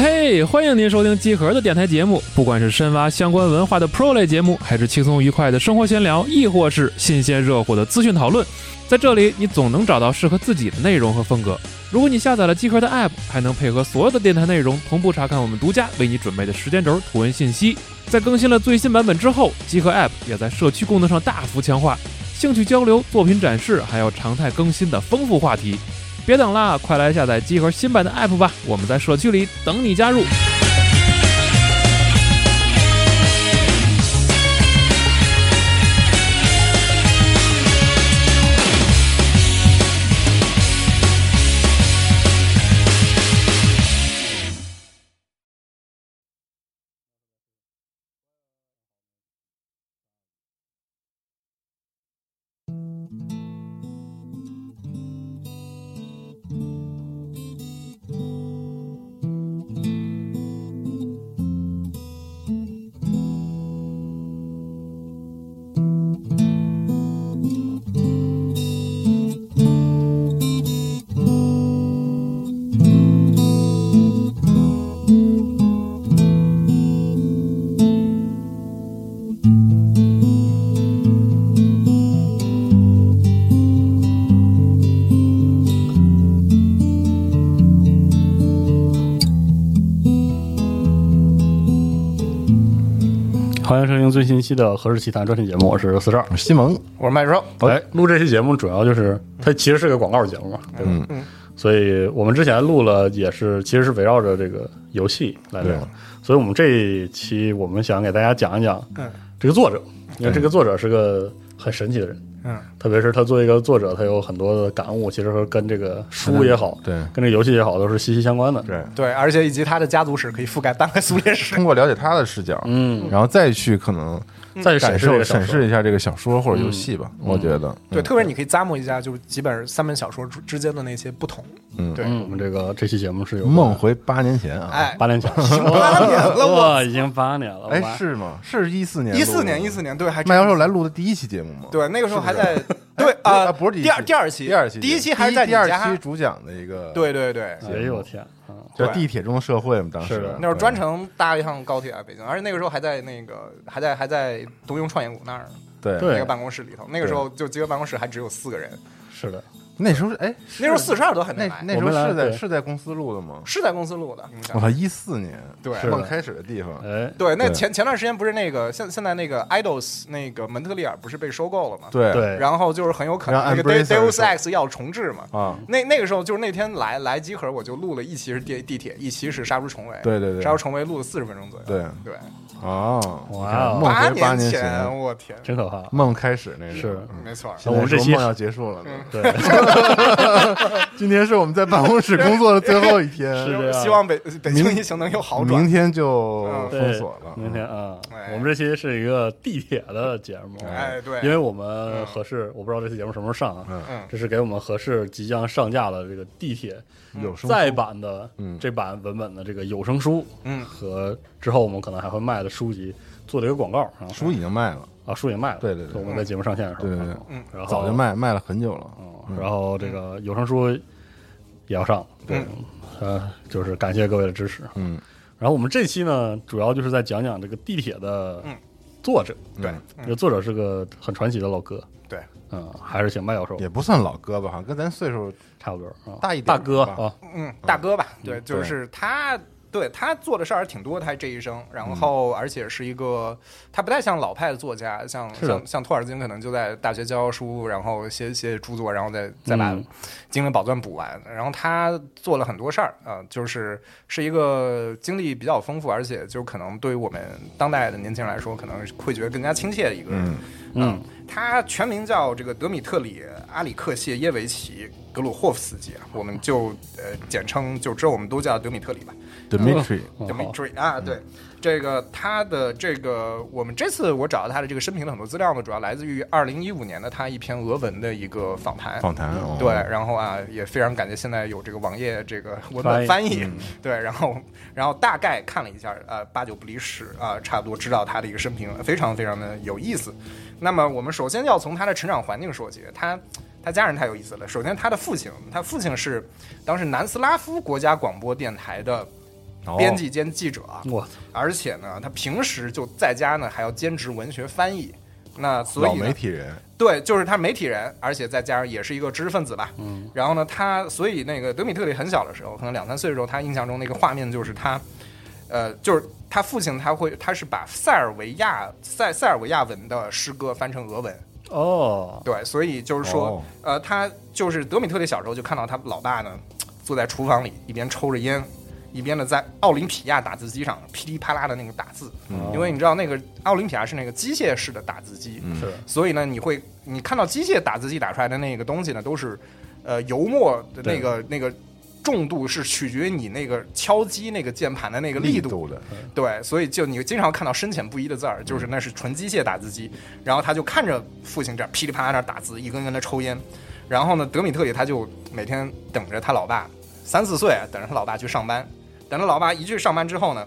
嘿欢迎您收听集合的电台节目。不管是深挖相关文化的 Pro 类节目，还是轻松愉快的生活闲聊，亦或是新鲜热乎的资讯讨论，在这里你总能找到适合自己的内容和风格。如果你下载了集合的 App，还能配合所有的电台内容同步查看我们独家为你准备的时间轴图文信息。在更新了最新版本之后，集合 App 也在社区功能上大幅强化，兴趣交流、作品展示，还有常态更新的丰富话题。别等了，快来下载集合新版的 App 吧！我们在社区里等你加入。新一期的《何氏奇谈》专题节目，我是四十二。西蒙，我是麦叔，哎，录这期节目主要就是它其实是个广告节目嘛，对吧？嗯。嗯所以我们之前录了也是其实是围绕着这个游戏来聊，所以我们这一期我们想给大家讲一讲嗯。这个作者，因为这个作者是个很神奇的人，嗯，特别是他作为一个作者，他有很多的感悟，其实和跟这个书也好，对跟这个游戏也好，都是息息相关的。对，对，而且以及他的家族史可以覆盖半个 苏联史通。过了解他的视角，嗯，然后再去可能再去审感受视审视一下这个小说或者游戏吧，我觉得，对，特别你可以咂摸一下，就是几本三本小说之之间的那些不同。嗯，对。嗯，我们这个这期节目是有梦回八年前啊，哎，八年前，八年了我哇，已经八年了，哎，是吗？是一四年一四年，一四年，对，还麦教授来录的第一期节目吗？对，那个时候还在 对啊，啊不是第二期第二期，第二期，第一期还是在第二期主讲的一个，，对对对，哎呦我天啊！叫对地铁中的社会嘛，当时。是那时候专程搭一趟高铁来北京，而且那个时候还在那个还在还在东庸创业谷那儿对对。那个办公室里头，那个时候就集合办公室还只有四个人，是的，那时候哎，那时候四十二都还没来，那那时候是在是在公司录的吗？是在公司录的，我操，一四年，对梦开始的地方，哎，对，那前前段时间不是那个现现在那个 Idols 那个蒙特利尔不是被收购了吗？对对，然后就是很有可能那个 Deus 收 Ex 要重置嘛。啊，那那个时候就是那天来来集合，我就录了一期是地地铁，一期是杀出重围。对对对杀出重围录了四十分钟左右。对对，哦，哇八年前，我天，真可怕。梦开始那是是。没错。我们这期梦要结束了呢，对，今天是我们在办公室工作的最后一天，是这样。希望北北京疫情能有好转。明。天就封锁了。明天啊，哎我们这期是一个地铁的节目，哎，对，因为我们合适，我不知道这期节目什么时候上啊，嗯嗯，这是给我们合适即将上架的这个地铁有声书。再版的嗯。这版文本的这个有声书，嗯。和之后我们可能还会卖的书籍做了一个广告，然后书已经卖了，啊书也卖了，对对对。我们在节目上线的时候，对对对。嗯然后早就卖卖了很久了。嗯，然后这个有声书也要上，对，呃，就是感谢各位的支持。嗯，然后我们这期呢，主要就是在讲讲这个地铁的嗯。作者，对嗯。这个作者是个很传奇的老哥，对，嗯，还是请麦教授也不算老哥吧，好像跟咱岁数差不多啊，大一点大哥啊，嗯，大哥吧，对，嗯就是他，对他做的事儿挺多，他这一生，然后而且是一个，他不太像老派的作家，像像像托尔金可能就在大学教书，然后写写著作，然后再再把嗯精灵宝钻补完，然后他做了很多事儿啊、就是是一个经历比较丰富，而且就可能对于我们当代的年轻人来说，可能会觉得更加亲切的一个人。嗯嗯，他全名叫这个德米特里阿里克谢耶维奇格鲁霍夫斯基啊，我们就呃简称就之后我们都叫德米特里吧。好 Dmitry 啊，对，这个他的这个，我们这次我找到他的这个生平的很多资料呢，主要来自于二零一五年的他一篇俄文的一个访谈。访谈，哦对，然后啊，也非常感谢现在有这个网页这个文翻译本翻译，对，然后然后大概看了一下，呃，八九不离十啊、差不多知道他的一个生平，非常非常的有意思。那么我们首先要从他的成长环境说起，他他家人太有意思了。首先，他的父亲，他父亲是当时南斯拉夫国家广播电台的哦编辑兼记者，而且呢，他平时就在家呢还要兼职文学翻译。那所以呢媒体人，对，就是他媒体人，而且再加上也是一个知识分子吧。嗯，然后呢，他所以那个德米特里很小的时候，可能两三岁的时候，他印象中那个画面就是他，呃，就是他父亲他会他是把塞尔维亚塞塞尔维亚文的诗歌翻成俄文。哦，对，所以就是说，哦。呃，他就是德米特里小时候就看到他老爸呢坐在厨房里一边抽着烟。一边呢，在奥林匹亚打字机上噼里啪啦的那个打字，嗯因为你知道那个奥林匹亚是那个机械式的打字机，嗯。是。所以呢，你会你看到机械打字机打出来的那个东西呢，都是呃油墨的那个那个重度是取决于你那个敲击那个键盘的那个力度。对，所以就你经常看到深浅不一的字儿，就是那是纯机械打字机。然后他就看着父亲这样噼里啪啦那打字，一根根的抽烟。然后呢，德米特里他就每天等着他老爸，三四岁等着他老爸去上班。等他老爸一去上班之后呢，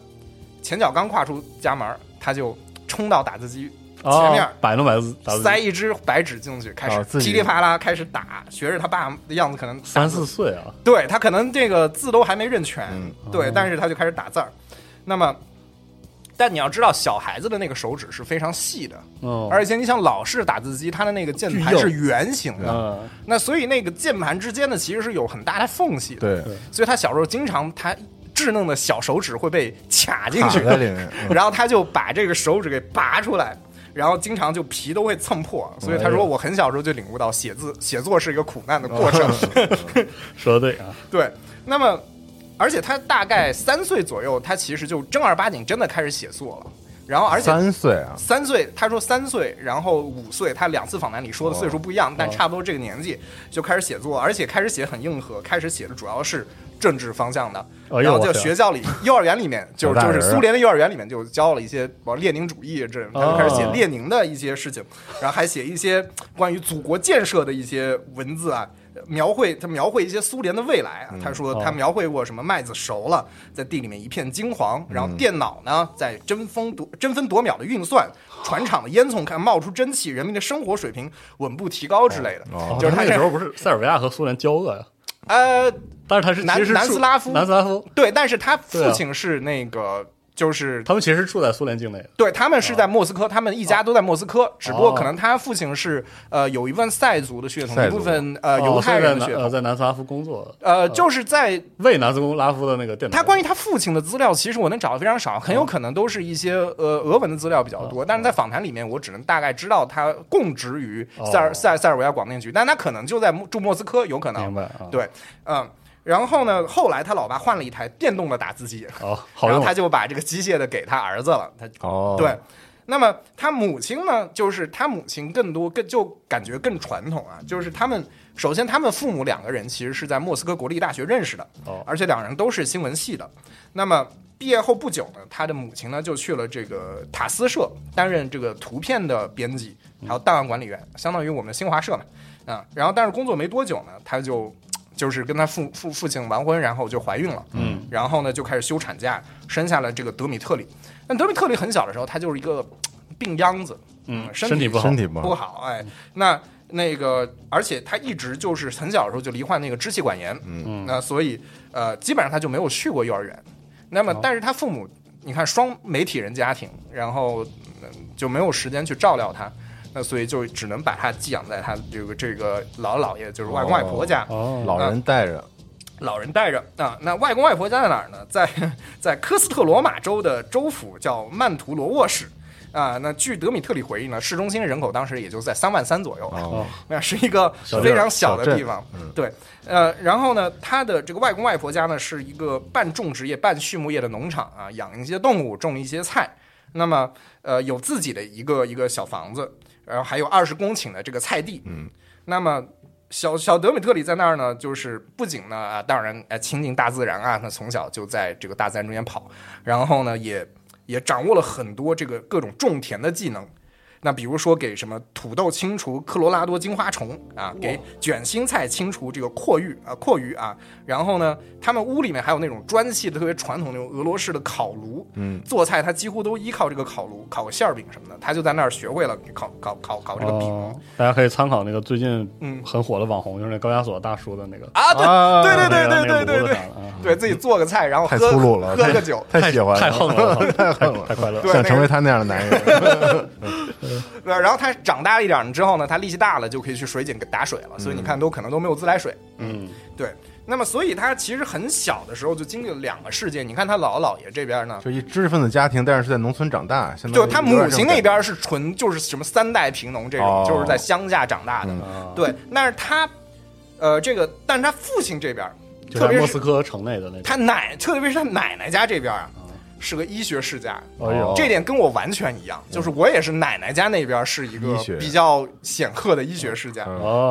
前脚刚跨出家门，他就冲到打字机前面哦摆弄摆弄，塞一支白纸进去，开始噼里啪啦开始打，学着他爸的样子，可能三四岁啊，对他可能这个字都还没认全，嗯对，哦但是他就开始打字儿。那么，但你要知道，小孩子的那个手指是非常细的，哦，而且你想老式打字机，它的那个键盘是圆形的，嗯，那所以那个键盘之间呢，其实是有很大的缝隙的。对，所以他小时候经常他稚嫩的小手指会被卡进去，然后他就把这个手指给拔出来，然后经常就皮都会蹭破，所以他说我很小时候就领悟到写字 写作是一个苦难的过程。说的对啊，对，那么而且他大概三岁左右，他其实就正儿八经真的开始写作了，然后而且。三岁啊，三岁，他说三岁，然后五岁，他两次访谈里说的岁数不一样，但差不多这个年纪就开始写作，而且开始写很硬核，开始写的主要是政治方向的，然后就学校里、幼儿园里面，就就是苏联的幼儿园里面就教了一些，列宁主义这，他就开始写哦列宁的一些事情，然后还写一些关于祖国建设的一些文字啊。描绘他描绘一些苏联的未来啊，他说他哦描绘过什么麦子熟了，在地里面一片金黄，然后电脑呢在争分夺争分夺秒的运算，船厂的烟囱看冒出蒸汽，人民的生活水平稳步提高之类的。哦就是他那个时候不是塞尔维亚和苏联交恶呀，呃，但是他是南是南斯拉夫。南斯拉夫，对，但是他父亲是那个就是他们其实住在苏联境内，对他们是在莫斯科，他们一家都在莫斯科，只不过哦可能他父亲是呃有一份塞族的血统，一部分呃哦犹太人的血统，在南斯拉夫工作，呃，就是在为南斯拉夫的那个电脑，他关于他父亲的资料，其实我能找的非常少，很有可能都是一些呃俄文的资料比较多。但是在访谈里面，我只能大概知道他供职于塞尔哦。塞塞尔维亚广电局，但他可能就在莫驻莫斯科，有可能。明白啊，对，嗯。然后呢，后来他老爸换了一台电动的打字机，哦，好然后他就把这个机械的给他儿子了，他哦，对，那么他母亲呢，就是他母亲更多更就感觉更传统啊，就是他们首先他们父母两个人其实是在莫斯科国立大学认识的，哦而且两人都是新闻系的。那么毕业后不久呢，他的母亲呢就去了这个塔斯社担任这个图片的编辑，还有档案管理员，相当于我们新华社嘛啊。然后但是工作没多久呢，他就就是跟他父父父亲完婚，然后就怀孕了。嗯，然后呢就开始休产假，生下了这个德米特里。但德米特里很小的时候，他就是一个病秧子，嗯，身体不好身，体不不好，好，哎，那那个，而且他一直就是很小的时候就罹患那个支气管炎，嗯那所以呃，基本上他就没有去过幼儿园。那么哦，但是他父母，你看双媒体人家庭，然后、嗯就没有时间去照料他，那所以就只能把他寄养在他这个这个姥姥姥爷，就是外公外婆家。哦，老人带着，老人带着啊，那外公外婆家在哪儿呢？在 在科斯特罗马州的州府叫曼图罗沃市啊。那据德米特里回忆呢，市中心人口当时也就在三万三左右，哦，那是一个非常小的地方嗯。对，呃，然后呢，他的这个外公外婆家呢是一个半种植业、半畜牧业的农场啊，养一些动物，种一些菜。那么，呃，有自己的一个一个小房子，然后还有二十公顷的这个菜地。嗯，那么小小德米特里在那儿呢，就是不仅呢啊，当然呃亲近大自然啊，他从小就在这个大自然中间跑，然后呢也也掌握了很多这个各种种田的技能。那比如说给什么土豆清除科罗拉多金花虫啊，给卷心菜清除这个阔鱼啊阔鱼啊，然后呢，他们屋里面还有那种砖砌的特别传统那种俄罗斯的烤炉，嗯，做菜他几乎都依靠这个烤炉，烤个馅儿饼什么的，他就在那儿学会了烤烤烤烤这个饼。哦，大家可以参考那个最近嗯很火的网红，就是那高加索大叔的那个，啊，对啊对对对对对对对自己做个菜，然后太喝粗鲁了，喝个酒，太喜欢了，太横了，太横了，太快乐想成为他那样的男人。对，然后他长大了一点之后呢，他力气大了，就可以去水井打水了，所以你看都可能都没有自来水。嗯，对，那么所以他其实很小的时候就经历了两个世界。你看他姥姥姥爷这边呢，就一知识分子家庭，但是是在农村长大，现在就他母亲那边是纯就是什么三代贫农这种，哦就是在乡下长大的。对，但是他，呃，这个，但是他父亲这边，就在特别是莫斯科城内的那种。他奶，特别是他奶奶家这边啊，是个医学世家。这点跟我完全一样，就是我也是奶奶家那边是一个比较显赫的医学世家。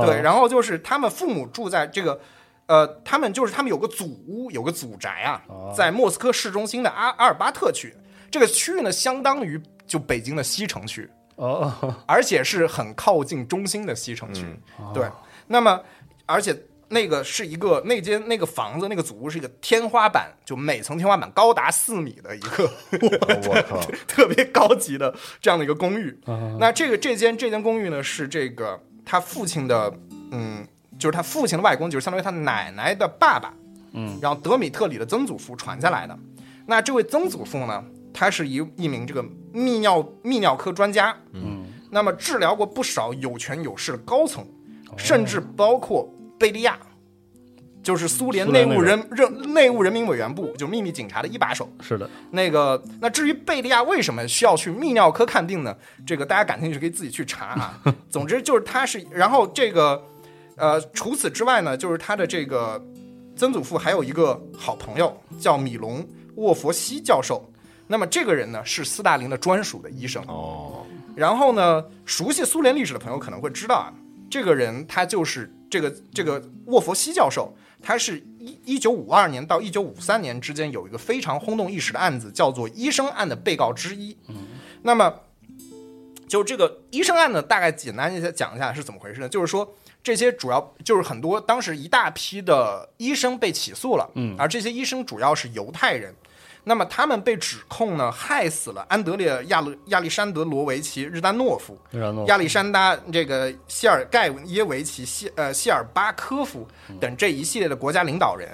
对，然后就是他们父母住在这个，呃，他们就是他们有个祖屋，有个祖宅啊哦，在莫斯科市中心的阿阿尔巴特区。这个区域呢，相当于就北京的西城区，哦，而且是很靠近中心的西城区。哦对，那么而且那个是一个那间那个房子那个祖屋是一个天花板，就每层天花板高达四米的一个 我靠，特别高级的这样的一个公寓。啊。那这个这间这间公寓呢，是这个他父亲的，嗯，就是他父亲的外公，就是相当于他奶奶的爸爸，嗯，然后德米特里的曾祖父传下来的。那这位曾祖父呢，他是一一名这个泌尿泌尿科专家，嗯，那么治疗过不少有权有势的高层，甚至包括贝利亚。就是苏联内务人任内务人民委员部，就秘密警察的一把手。是的，那个，那至于贝利亚为什么需要去泌尿科看病呢？这个大家感兴趣可以自己去查啊。总之就是他是，然后这个，呃，除此之外呢，就是他的这个曾祖父还有一个好朋友叫米隆沃佛西教授。那么这个人呢是斯大林的专属的医生。哦，然后呢，熟悉苏联历史的朋友可能会知道啊，这个人他就是这个这个沃佛西教授，他是一一九五二年到一九五三年之间有一个非常轰动一时的案子，叫做医生案的被告之一。那么就这个医生案呢，大概简单一下讲一下是怎么回事呢？就是说。这些主要就是很多当时一大批的医生被起诉了，嗯而这些医生主要是犹太人，那么他们被指控呢，害死了安德烈亚勒亚历山德罗维奇日丹诺夫、亚历山大这个谢尔盖耶维奇谢呃谢尔巴科夫等这一系列的国家领导人，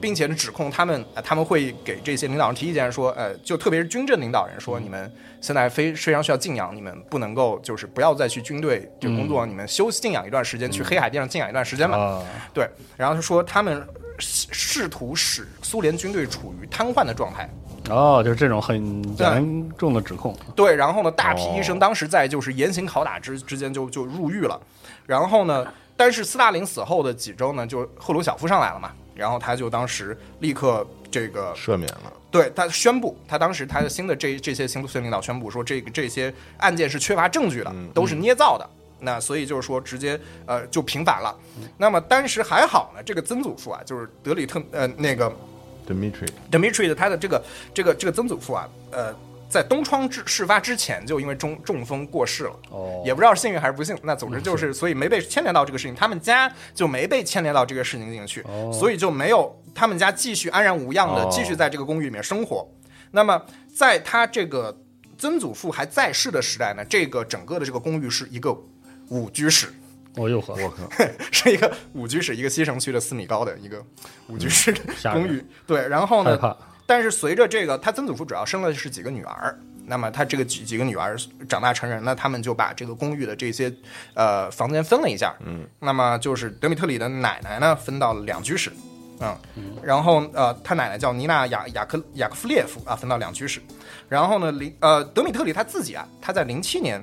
并且呢指控他们、呃他们会给这些领导人提意见说，呃，就特别是军政领导人说，你们现在非非常需要静养，你们不能够就是不要再去军队这个工作，你们休息静养一段时间，去黑海边上静养一段时间吧。啊，对，然后就说他们试试图使苏联军队处于瘫痪的状态。哦，就是这种很严重的指控，对，然后呢，大批医生当时在就是严刑拷打之之间就就入狱了，然后呢，但是斯大林死后的几周呢，就赫鲁晓夫上来了嘛，然后他就当时立刻这个赦免了，对他宣布，他当时他的新的这这些新苏联领导宣布说，这个这些案件是缺乏证据的，都是捏造的。那所以就是说，直接呃就平反了。那么当时还好呢，这个曾祖父啊，就是德里特呃那个 Dmitry，Dmitry 的他的这个这个这个曾祖父啊，呃，在东窗之事发之前就因为中中风过世了。哦，也不知道是幸运还是不幸，那总之就是，所以没被牵连到这个事情，他们家就没被牵连到这个事情进去，哦所以就没有他们家继续安然无恙的哦继续在这个公寓里面生活。那么在他这个曾祖父还在世的时代呢，这个整个的这个公寓是一个五居室，哦哟呵，我靠，是一个五居室，一个西城区的四米高的一个五居室的公寓。对，然后呢，但是随着这个，他曾祖父主要生了是几个女儿，那么他这个几几个女儿长大成人，那他们就把这个公寓的这些呃房间分了一下，嗯，那么就是德米特里的奶奶呢分到了两居室，嗯，然后呃他奶奶叫尼娜雅雅克雅克夫列夫啊，分到两居室，然后呢零呃德米特里他自己啊，他在零七年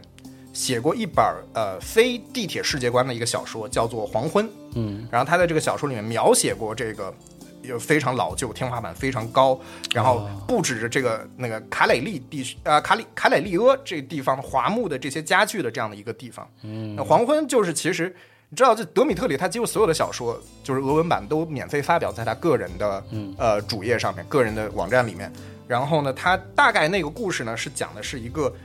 写过一本儿呃非地铁世界观的一个小说，叫做《黄昏》，嗯，然后他在这个小说里面描写过这个有非常老旧，天花板非常高，然后布置着这个那个卡累利地区呃卡里卡累利阿这地方华木的这些家具的这样的一个地方。嗯，那黄昏就是其实你知道，这德米特里他几乎所有的小说就是俄文版都免费发表在他个人的嗯呃主页上面，个人的网站里面。然后呢，他大概那个故事呢是讲的是一个。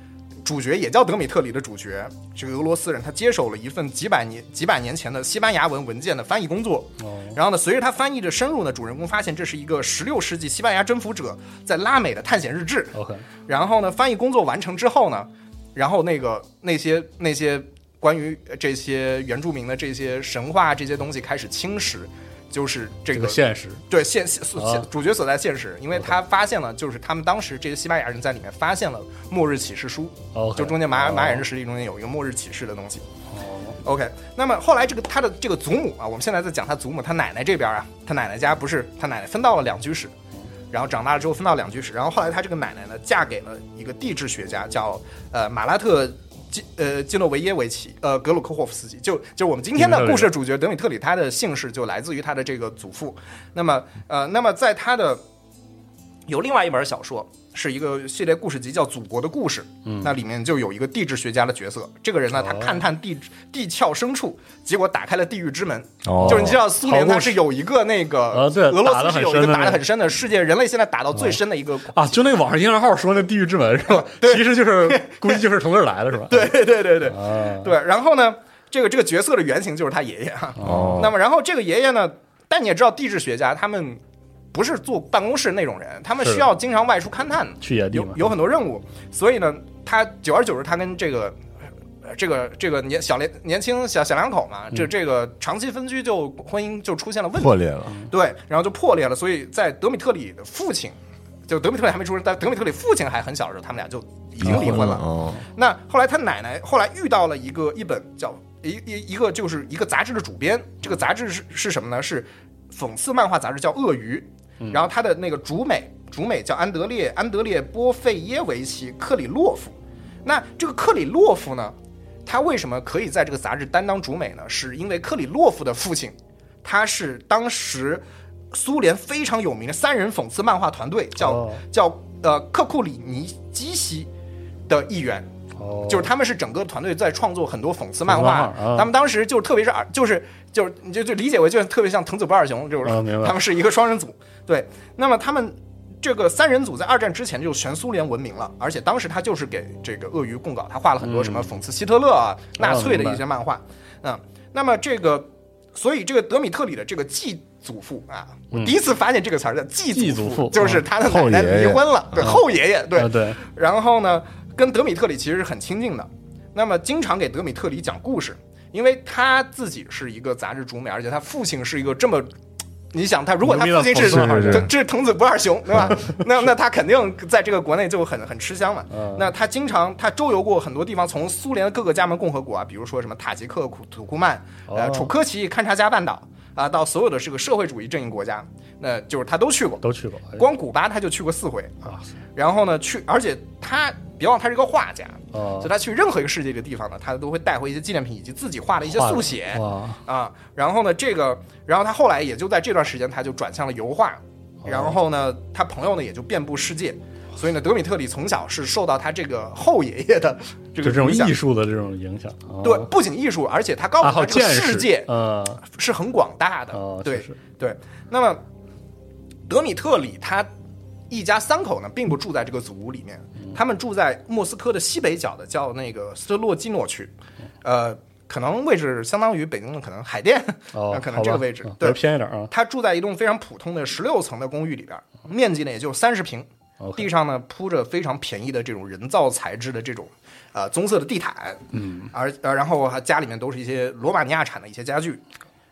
主角也叫德米特里的主角，这个俄罗斯人，他接手了一份几百年几百年前的西班牙文文件的翻译工作。哦，然后呢，随着他翻译的深入呢，主人公发现这是一个十六世纪西班牙征服者在拉美的探险日志。OK，然后呢，翻译工作完成之后呢，然后那个那些那些关于这些原住民的这些神话这些东西开始侵蚀就是这个这个现实对现现主角所在现实，因为他发现了，就是他们当时这些西班牙人在里面发现了末日启示书就中间玛雅哦。玛雅人实力中间有一个末日启示的东西。哦。OK，那么后来这个他的这个祖母啊，我们现在在讲他祖母，他奶奶这边啊，他奶奶家不是他奶奶分到了两居室，然后长大了之后分到两居室，然后后来他这个奶奶呢嫁给了一个地质学家，叫呃马拉特基呃基诺维耶维奇呃格鲁科霍夫斯基，就就我们今天的故事的主角德米特里，他的姓氏就来自于他的这个祖父。那么呃，那么在他的有另外一本小说，是一个系列故事集，叫《祖国的故事》。嗯，那里面就有一个地质学家的角色。这个人呢，他勘探地地壳深处，结果打开了地狱之门。哦就是你知道，苏联它是有一个那个，俄罗斯是有一个打的很深的，世界人类现在打到最深的一个。啊，就那个网上营销号说那地狱之门是吧？其实就是估计就是从这儿来的是吧？对对对对啊，对。然后呢，这个这个角色的原型就是他爷爷哈。哦那么，然后这个爷爷呢，但你也知道，地质学家他们不是坐办公室那种人，他们需要经常外出勘探的。去野地，有有很多任务，所以呢，他久而久之，他跟这个。呃这个这个年小年年轻小小两口嘛，这这个长期分居就婚姻就出现了问题，破裂了，对，然后就破裂了。所以在德米特里的父亲，就德米特里还没出生，但德米特里父亲还很小的时候，他们俩就已经离婚了。哦，那后来他奶奶后来遇到了一个一本叫一一一个就是一个杂志的主编，这个杂志是是什么呢？是讽刺漫画杂志，叫《鳄鱼》。然后他的那个主美主美叫安德烈安德烈波费耶维奇克里洛夫。那这个克里洛夫呢，他为什么可以在这个杂志担当主美呢？是因为克里洛夫的父亲，他是当时苏联非常有名的三人讽刺漫画团队，叫、哦叫呃克库里尼基西的一员。哦，就是他们是整个团队在创作很多讽刺漫画，他们当时就特别是二，就是就是你就就理解为就特别像藤子不二雄，就是、啊他们是一个双人组。对，那么他们这个三人组在二战之前就全苏联闻名了，而且当时他就是给这个鳄鱼供稿，他画了很多什么讽刺希特勒啊、纳粹的一些漫画。嗯，那么这个，所以这个德米特里的这个继祖父啊，我第一次发现这个词儿叫继继祖父祖就是他的奶奶后爷爷。离婚了，对后爷爷，对。啊对，然后呢，跟德米特里其实是很亲近的，那么经常给德米特里讲故事，因为他自己是一个杂志主美，而且他父亲是一个这么。你想他，如果他父亲是这这是藤子不二雄，对吧？那那他肯定在这个国内就很很吃香嘛。嗯那他经常他周游过很多地方，从苏联的各个加盟共和国啊，比如说什么塔吉克、土土库曼、呃哦楚科奇、勘察加半岛啊，到所有的这个社会主义阵营国家，那就是他都去过。都去过，哎光古巴他就去过四回啊，然后呢去，而且他别忘他是一个画家，哦所以他去任何一个世界的地方呢，他都会带回一些纪念品以及自己画的一些速写，啊。然后呢，这个，然后他后来也就在这段时间，他就转向了油画。然后呢，他朋友呢也就遍布世界。所以呢，德米特里从小是受到他这个后爷爷的这个就这种艺术的这种影响，哦。对，不仅艺术，而且他告爱诉他这个世界呃，是很广大的。哦，对对，那么德米特里他一家三口呢，并不住在这个祖屋里面，嗯。他们住在莫斯科的西北角的叫那个斯特洛基诺区，呃，可能位置相当于北京的可能海淀，哦，那 可能这个位置嗯对。偏一点啊。他住在一栋非常普通的十六层的公寓里边，面积呢也就三十平，地上呢铺着非常便宜的这种人造材质的这种呃棕色的地毯，嗯，而呃然后还家里面都是一些罗马尼亚产的一些家具。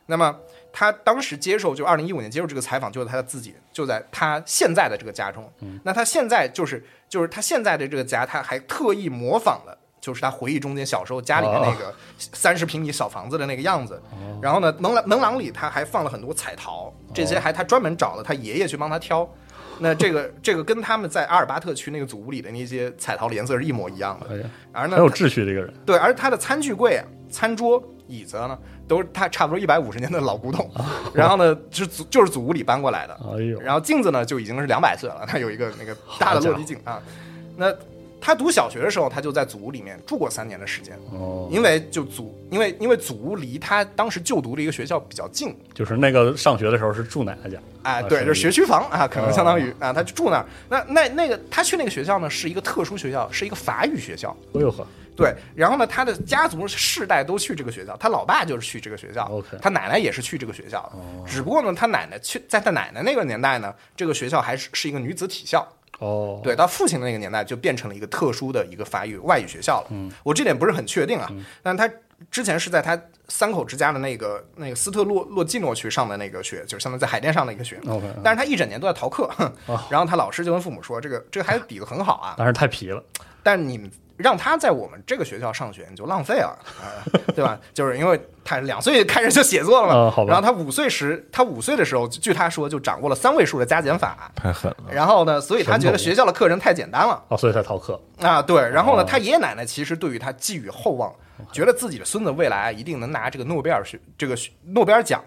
那么他当时接受就二零一五年接受这个采访，就是他自己就在他现在的这个家中。那他现在就是就是他现在的这个家，他还特意模仿了。就是他回忆中间小时候家里面那个三十平米小房子的那个样子，然后呢，门廊门廊里他还放了很多彩陶，这些还他专门找了他爷爷去帮他挑。那这个这个跟他们在阿尔巴特区那个祖屋里的那些彩陶的颜色是一模一样的。哎呀，而呢，很有秩序这个人，对，而他的餐具柜啊、餐桌、椅子呢，都是他差不多一百五十年的老古董，然后呢，是祖就是祖屋里搬过来的，哎呦，然后镜子呢就已经是两百岁了，他有一个那个大的落地镜啊。那他读小学的时候，他就在祖屋里面住过三年的时间，哦，因为就祖，因为因为祖屋离他当时就读的一个学校比较近，就是那个上学的时候是住奶奶家，哎，对，就是学区房啊，可能相当于啊，他就住那儿。那那那个他去那个学校呢，是一个特殊学校，是一个法语学校。哎呦呵，对，然后呢，他的家族世代都去这个学校，他老爸就是去这个学校。OK 他奶奶也是去这个学校，只不过呢，他奶奶去在他奶奶那个年代呢，这个学校还是是一个女子体校，哦，对，到父亲的那个年代就变成了一个特殊的一个法语外语学校了。嗯，我这点不是很确定啊，但他之前是在他三口之家的那个那个斯特洛洛季诺区上的那个学，就是相当于在海淀上的一个学。OK，但是他一整年都在逃课，哦。然后他老师就跟父母说：“这个这个孩子底子很好啊，但是太皮了，但你们让他在我们这个学校上学，你就浪费了，啊、对吧？就是因为他两岁开始就写作了嘛，啊好吧然后他五岁时，他五岁的时候，据他说就掌握了三位数的加减法，太狠了。然后呢，所以他觉得学校的课程太简单了哦，所以才逃课。啊，对。然后呢，哦他爷爷奶奶其实对于他寄予厚望，觉得自己的孙子未来一定能拿这个诺贝尔学这个诺贝尔奖。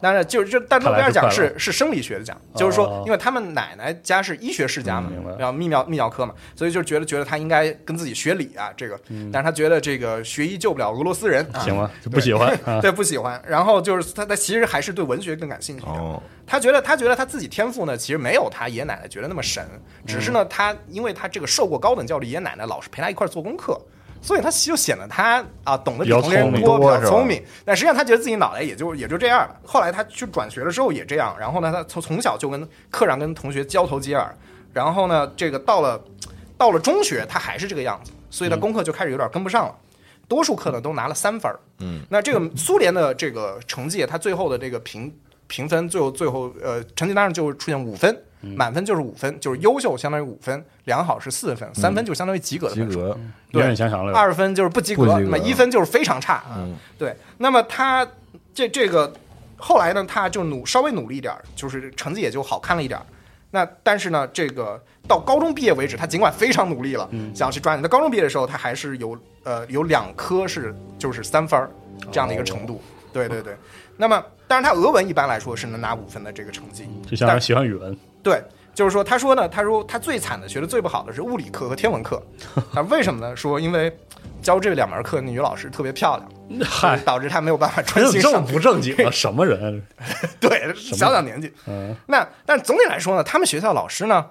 当然，就是就，但诺贝尔奖是是是生理学的奖，就是说哦，因为他们奶奶家是医学世家嘛然后泌尿泌尿科嘛，所以就觉得觉得他应该跟自己学理啊，这个，但是他觉得这个学医救不了俄罗斯人，行吗？就不喜欢 啊。对，不喜欢。然后就是他，他其实还是对文学更感兴趣他觉得，他觉得他自己天赋呢，其实没有他爷爷奶奶觉得那么神，只是呢，他因为他这个受过高等教育，爷爷奶奶老是陪他一块儿做功课。所以他就显得他啊懂得比同龄人多，比较聪明。但实际上他觉得自己脑袋也就也就这样了。后来他去转学了之后也这样，然后呢，他从从小就跟课上跟同学交头接耳，然后呢，这个到了到了中学他还是这个样子，所以他功课就开始有点跟不上了。多数课呢都拿了三分嗯，那这个苏联的这个成绩，他最后的这个评评分，最后最后呃成绩单上就出现五分，满分就是五分，就是优秀相当于五分，良好是四分，三分就相当于及格的分数。及格，对。二分就是不及格，那么一分就是非常差啊。嗯对，那么他这这个后来呢，他就努稍微努力一点儿，就是成绩也就好看了一点儿。那但是呢，这个到高中毕业为止，他尽管非常努力了，想要去抓你。到高中毕业的时候，他还是有呃有两科是就是三分儿这样的一个程度。对对对。那么，但是他俄文一般来说是能拿五分的这个成绩。就相当于喜欢语文，对，就是说，他说呢，他说他最惨的，学的最不好的是物理课和天文课。啊，为什么呢？说因为教这两门课，那女老师特别漂亮，嗨，导致他没有办法专心这么心上。不正经啊？什么人？对，小小年纪。嗯，那但总体来说呢，他们学校老师呢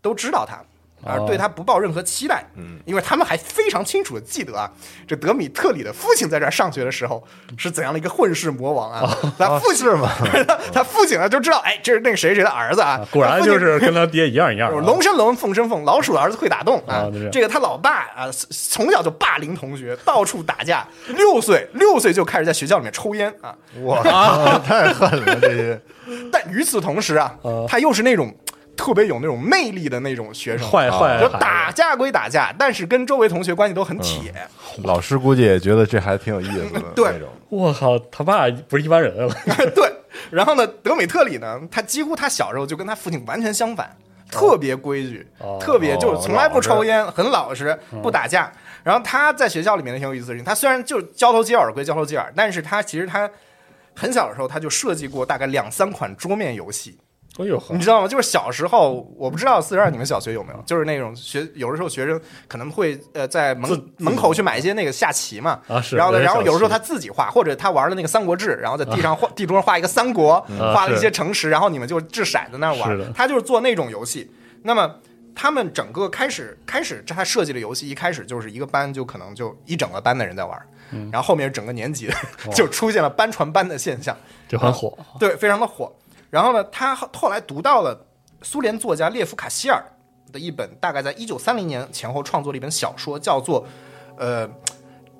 都知道他，而哦对他不抱任何期待。嗯，因为他们还非常清楚的记得啊，这德米特里的父亲在这儿上学的时候是怎样的一个混世魔王啊。他父亲嘛，他父亲呢就知道，哎，这是那个谁谁的儿子啊。果然就是跟他爹一样一样啊。龙生龙，凤生凤，老鼠的儿子会打洞啊！这个他老爸啊，从小就霸凌同学，到处打架。六岁六岁就开始在学校里面抽烟啊！哇，太狠了这些。但与此同时啊，他又是那种特别有那种魅力的那种学生，坏坏就打架归打架，但是跟周围同学关系都很铁。老师估计也觉得这还挺有意思的对 那种。我靠，他爸不是一般人啊！对，然后呢，德美特里呢，他几乎他小时候就跟他父亲完全相反，特别规矩，哦特别就是从来不抽烟，很老实，嗯不打架。然后他在学校里面的挺有意思的事情，他虽然就交头接耳归交头接耳，但是他其实他很小的时候他就设计过大概两三款桌面游戏。哎呦呵你，知道吗？就是小时候，我不知道四十二你们小学有没有，就是那种学有的时候学生可能会呃在门门口去买一些那个下棋嘛，啊是然后呢，然后有的时候他自己画，或者他玩的那个《三国志》，然后在地上画、地桌上画一个三国，啊画了一些城池，然后你们就掷骰子那儿，玩他就是做那种游戏。那么他们整个开始开始他设计的游戏，一开始就是一个班就可能就一整个班的人在玩，嗯然后后面整个年级 就出现了班传班的现象。就很火。对，非常的火。然后呢，他后后来读到了苏联作家列夫·卡希尔的一本，大概在一九三零年前后创作的一本小说，叫做呃。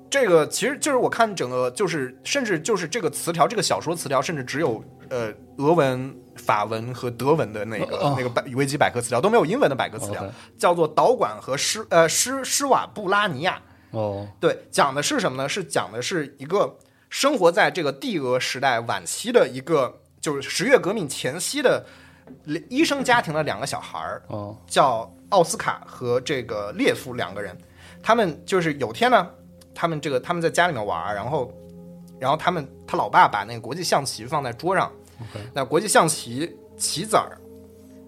这个其实就是我看整个就是，甚至就是这个词条，这个小说词条，甚至只有呃俄文、法文和德文的那个、哦那个百维基百科词条，都没有英文的百科词条叫做导管和施呃施施瓦布拉尼亚。哦，对，讲的是什么呢？是讲的是一个生活在这个帝俄时代晚期的一个，就是十月革命前夕的医生家庭的两个小孩儿，哦，叫奥斯卡和这个列夫两个人。他们就是有天呢，他们这个他们在家里面玩儿，然后，然后他们他老爸把那个国际象棋放在桌上那国际象棋棋子儿，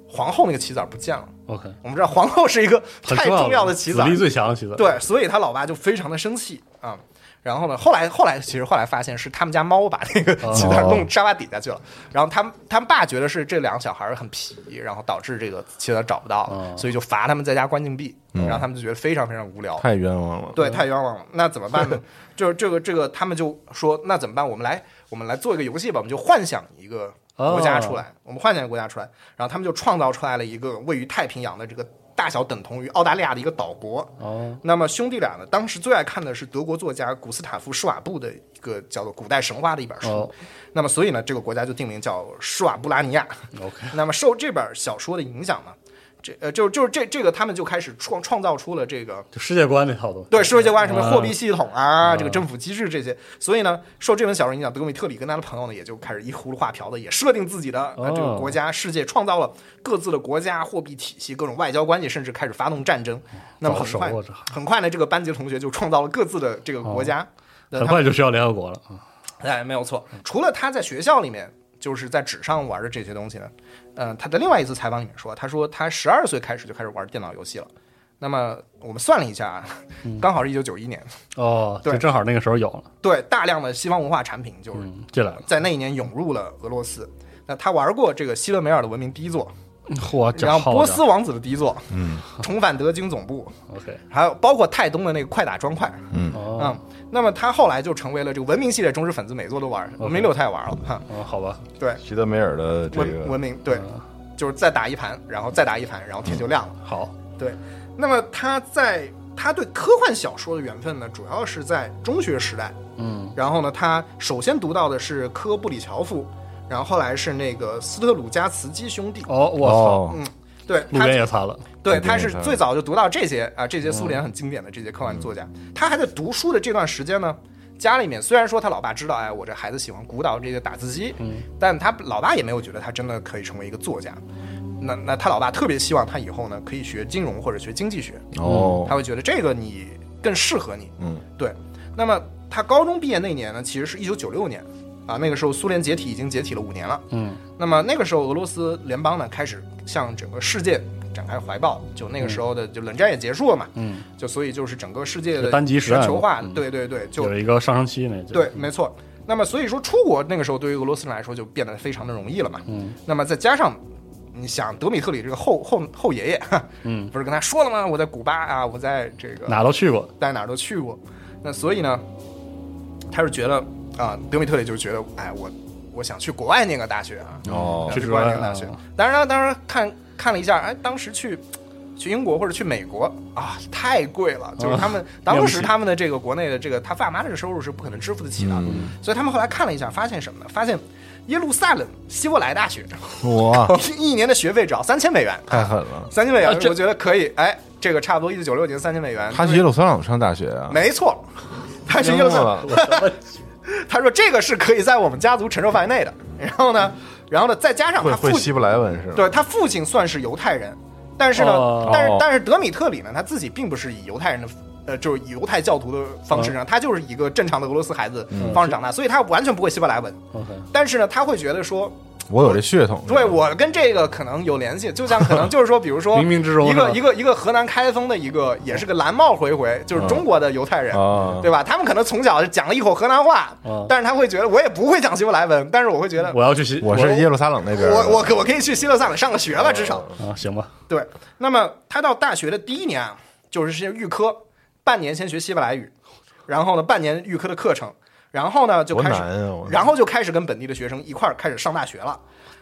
皇后那个棋子儿不见了。OK，我们知道皇后是一个太重要的棋子儿子力，最强的棋子。，对，所以他老爸就非常的生气啊。然后呢，后来后来其实后来发现是他们家猫把那个棋子儿弄沙发底下去了。然后他们他们爸觉得是这两个小孩很皮，然后导致这个棋子找不到，了所以就罚他们在家关禁闭。然后他们就觉得非常非常无聊，太冤枉了。对，太冤枉了。那怎么办呢？就是这个这个，他们就说那怎么办？我们来我们来做一个游戏吧，我们就幻想一个国家出来，我们幻想一个国家出来，然后他们就创造出来了一个位于太平洋的这个大小等同于澳大利亚的一个岛国。哦，那么兄弟俩呢，当时最爱看的是德国作家古斯塔夫施瓦布的一个叫做《古代神话》的一本书。哦那么所以呢，这个国家就定名叫施瓦布拉尼亚。OK，那么受这本小说的影响呢，这呃就就是这这个他们就开始创创造出了这个就世界观那套东西。对世界观什么啊货币系统啊，这个政府机制这些，所以呢，受这本小说影响，德米特里跟他的朋友呢，也就开始一葫芦画瓢的，也设定自己的呃哦这个国家世界，创造了各自的国家货币体系、各种外交关系，甚至开始发动战争。那么很快很快呢，这个班级同学就创造了各自的这个国家。很快就需要联合国了。啊哎，没有错。除了他在学校里面就是在纸上玩的这些东西呢，呃，他在另外一次采访里面说，他说他十二岁开始就开始玩电脑游戏了。那么我们算了一下啊，刚好是一九九一年，哦，对正好那个时候有了，对大量的西方文化产品就是嗯，进来了。在那一年涌入了俄罗斯。那他玩过这个希勒梅尔的文明第一作，嚯，然后波斯王子的第一作，嗯。重返德军总部，OK，还有包括泰东的那个快打砖块，嗯。哦。嗯，那么他后来就成为了这个文明系列忠实粉丝，每作都玩，文明六他也玩了哈，哦，好吧，对，齐德梅尔的这文个文明对，嗯。就是再打一盘，然后再打一盘，然后天就亮了。好，对，那么他在他对科幻小说的缘分呢，主要是在中学时代。嗯。然后呢，他首先读到的是科布里乔夫，然后后来是那个斯特鲁加茨基兄弟。哦，我操，嗯，对，路他边也擦了，对，他是最早就读到这些啊，这些苏联很经典的这些科幻作家。他还在读书的这段时间呢，家里面虽然说他老爸知道，哎，我这孩子喜欢鼓捣这个打字机，嗯。但他老爸也没有觉得他真的可以成为一个作家。那那他老爸特别希望他以后呢可以学金融或者学经济学，哦。他，会觉得这个你更适合你。嗯。对，那么他高中毕业那年呢，其实是一九九六年啊，那个时候苏联解体已经解体了五年了。嗯那么那个时候，俄罗斯联邦呢开始向整个世界展开怀抱，就那个时候的就冷战也结束了嘛，嗯，就所以就是整个世界的单极全球化，嗯对对对，就有一个上升期那，就对，没错。那么所以说出国那个时候对于俄罗斯人来说就变得非常的容易了嘛。嗯那么再加上你想德米特里这个后后后爷爷，哈嗯，不是跟他说了吗？我在古巴啊，我在这个哪都去过，在哪儿都去过。那所以呢，他是觉得啊，德米特里就觉得，哎，我我想去国外念个大学啊，哦去国外念个大学。当然了，当然看看了一下，哎，当时去。去英国或者去美国啊，太贵了。就是他们、当时他们的这个国内的这个他爸妈这个收入是不可能支付得起的，嗯所以他们后来看了一下，发现什么呢？发现耶路撒冷希伯来大学哇，一年的学费只要三千美元，太狠了！三千美元我觉得可以。哎，这个差不多一九九六年三千美元，他去耶路撒冷上大学啊？没错，他去耶路撒冷。了，他说这个是可以在我们家族承受范围内的。然后呢，然后呢，再加上他父亲，会希伯来文是吧？对他父亲算是犹太人，但是呢，但是但是德米特里呢，他自己并不是以犹太人的。呃，就是以犹太教徒的方式上，他就是一个正常的俄罗斯孩子方式长大，所以他完全不会希伯来文。OK，但是呢，他会觉得说，我有这血统。对我跟这个可能有联系，就像可能就是说，比如说冥冥之中一个一个一个河南开封的一个，也是个蓝帽回回，就是中国的犹太人，啊，对吧？他们可能从小讲了一口河南话，啊但是他会觉得我也不会讲希伯来文，但是我会觉得我要去西，我是耶路撒冷那边。我我可我可以去希勒萨冷上个学吧，至少啊，行吧，对。那么他到大学的第一年啊，就是先预科，半年先学希伯来语，然后呢半年预科的课程，然后呢就开始，啊！然后就开始跟本地的学生一块儿开始上大学了。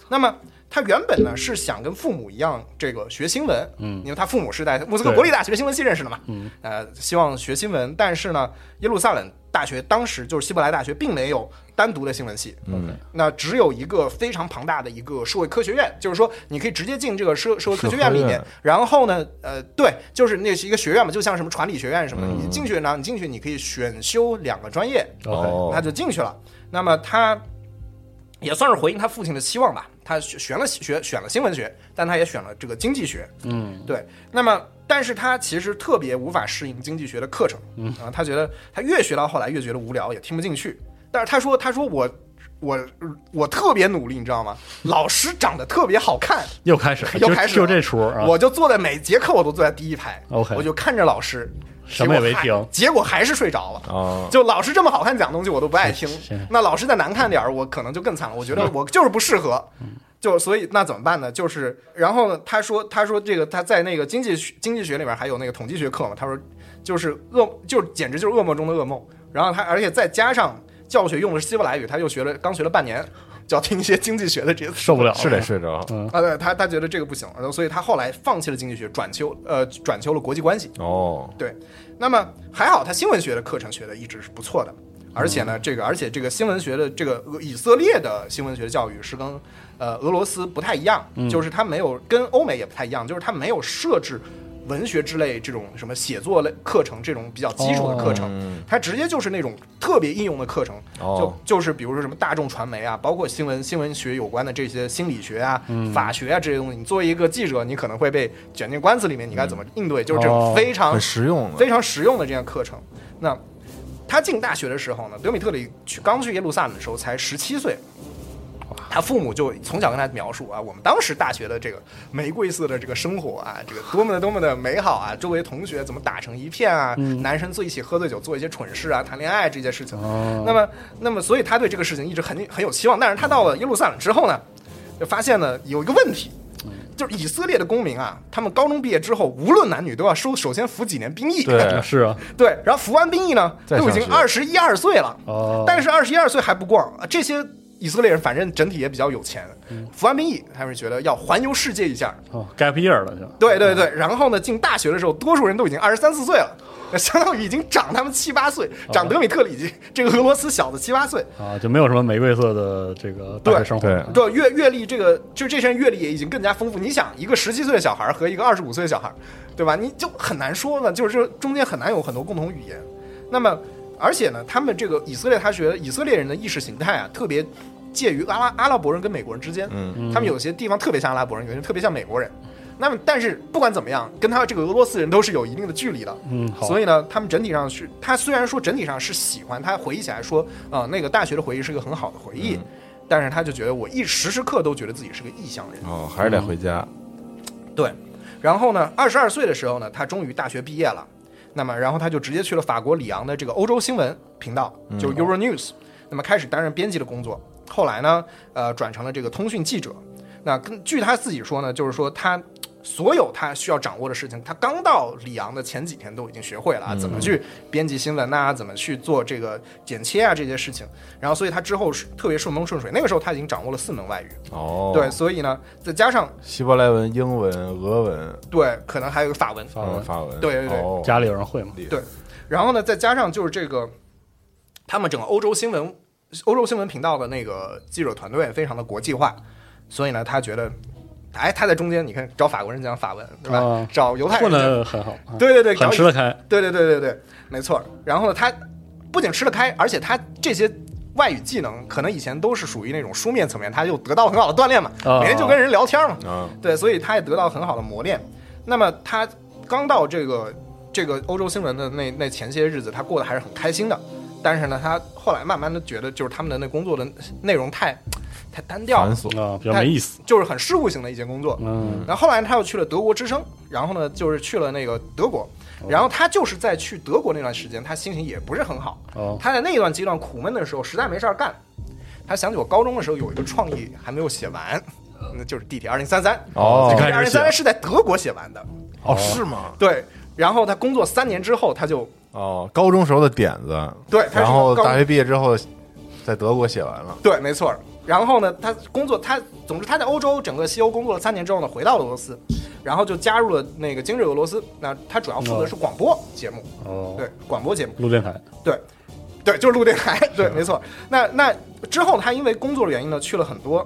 那么他原本呢是想跟父母一样，这个学新闻，嗯因为他父母是在莫斯科国立大学新闻系认识的嘛，嗯，呃，希望学新闻，但是呢，耶路撒冷大学当时就是希伯来大学，并没有单独的新闻系，嗯，那只有一个非常庞大的一个社会科学院，就是说你可以直接进这个社社会科学院里面。然后呢，呃，对，就是那是一个学院嘛，就像什么传理学院什么的，嗯你进去呢，你进去你可以选修两个专业。哦，他就进去了。那么他也算是回应他父亲的期望吧，他选选了学选了新闻学，但他也选了这个经济学，嗯。对，那么但是他其实特别无法适应经济学的课程，嗯。啊，他觉得他越学到后来越觉得无聊，也听不进去。但是他说，他说我我我特别努力，你知道吗？老师长得特别好看，又开始，就又开始了 就这出啊，我就坐在每节课我都坐在第一排 OK 我就看着老师，什么也没听结果还是睡着了。哦，就老师这么好看讲东西，我都不爱听。那老师再难看点儿，我可能就更惨了。我觉得我就是不适合。就所以那怎么办呢？就是然后呢，他说他说这个他在那个经济学经济学里面还有那个统计学课嘛，他说就是噩就简直就是噩梦中的噩梦。然后他而且再加上教学用的是希伯来语，他又学了刚学了半年。就要听一些经济学的这些受不了，是得睡着。嗯啊，对他他觉得这个不行，所以他后来放弃了经济学，转修呃转修了国际关系。哦，对，那么还好，他新闻学的课程学的一直是不错的，而且呢，这个而且这个新闻学的这个呃以色列的新闻学教育是跟呃俄罗斯不太一样，就是他没有跟欧美也不太一样，就是他没有设置。文学之类这种什么写作类课程，这种比较基础的课程，嗯它直接就是那种特别应用的课程，哦就就是比如说什么大众传媒啊，包括新闻新闻学有关的这些心理学啊、法学啊这些东西。你作为一个记者，你可能会被卷进官司里面，你该怎么应对？就是这种哦非常很实用。非常实用的这样课程。那他进大学的时候呢，德米特里去刚去耶路撒冷的时候才十七岁。他父母就从小跟他描述啊，我们当时大学的这个玫瑰色的这个生活啊，这个多么的多么的美好啊！周围同学怎么打成一片啊？男生坐一起喝醉酒，做一些蠢事啊，谈恋爱这些事情。哦那么，那么，所以他对这个事情一直很很有期望。但是他到了耶路撒冷之后呢，就发现呢有一个问题，就是以色列的公民啊，他们高中毕业之后，无论男女都要收首先服几年兵役。对是啊，对，然后服完兵役呢，都已经二十一二岁了，哦，但是二十一二岁还不够，啊这些以色列人反正整体也比较有钱，服完兵役，他们觉得要环游世界一下。哦，gap year 了就，对对对，然后呢，进大学的时候，多数人都已经二十三四岁了。相当于已经长他们七八岁，长德米特里已经这个俄罗斯小子七八岁，啊，就没有什么玫瑰色的这个大学生活，对对阅阅历这个就这些人阅历也已经更加丰富。你想，一个十七岁的小孩和一个二十五岁的小孩，对吧？你就很难说呢，就是这中间很难有很多共同语言。那么，而且呢，他们这个以色列，他觉得以色列人的意识形态啊，特别介于阿拉阿拉伯人跟美国人之间。嗯，他们有些地方特别像阿拉伯人，有些特别像美国人。那么，但是不管怎么样，跟他这个俄罗斯人都是有一定的距离的。嗯，好，所以呢，他们整体上是，他虽然说整体上是喜欢，他回忆起来说，啊、那个大学的回忆是个很好的回忆，但是他就觉得我一时时刻都觉得自己是个异乡人。哦，还是得回家。对，然后呢，二十二岁的时候呢，他终于大学毕业了。那么，然后他就直接去了法国里昂的这个欧洲新闻频道，就 Euro News，、那么开始担任编辑的工作。后来呢，呃，转成了这个通讯记者。那根据他自己说呢，就是说他所有他需要掌握的事情，他刚到里昂的前几天都已经学会了啊，怎么去编辑新闻呐、怎么去做这个剪切啊这些事情。然后，所以他之后是特别顺风顺水。那个时候他已经掌握了四门外语，哦，对，，所以呢，再加上希伯来文、英文、俄文、对，可能还有个法文，法文嗯法文，对对对。哦。家里有人会吗？对，然后呢，再加上就是这个，他们整个欧洲新闻、欧洲新闻频道的那个记者团队非常的国际化，所以呢，他觉得，哎，他在中间，你看找法国人讲法文，对吧？啊找犹太人很好，啊对对对，找很吃得开，对对对对对，没错。然后呢，他不仅吃得开，而且他这些外语技能可能以前都是属于那种书面层面，他就得到很好的锻炼嘛，哦每天就跟人聊天嘛，啊，对，所以他也得到很好的磨练。那么他刚到这个这个欧洲新闻的那那前些日子，他过得还是很开心的。但是呢，他后来慢慢的觉得，就是他们的那工作的内容太太单调了，繁琐，啊，比较没意思，就是很事务性的一些工作。嗯，然后后来他又去了德国之声，然后呢，就是去了那个德国。然后他就是在去德国那段时间，他心情也不是很好。哦，他在那一段阶段苦闷的时候，实在没事儿干，他想起我高中的时候有一个创意还没有写完，那就是地铁二零三三。哦地铁二零三三是在德国写完的。哦，是吗？对，然后他工作三年之后，他就哦，高中时候的点子，对，他是高然后大学毕业之后，在德国写完了。对，没错。然后呢，他工作，他总之他在欧洲整个西欧工作了三年之后呢，回到了俄罗斯，然后就加入了那个今日俄罗斯。那他主要负责是广播节目，哦，对，广播节目，录电台，对对，就是录电台，对，没错。那那之后他因为工作的原因呢，去了很多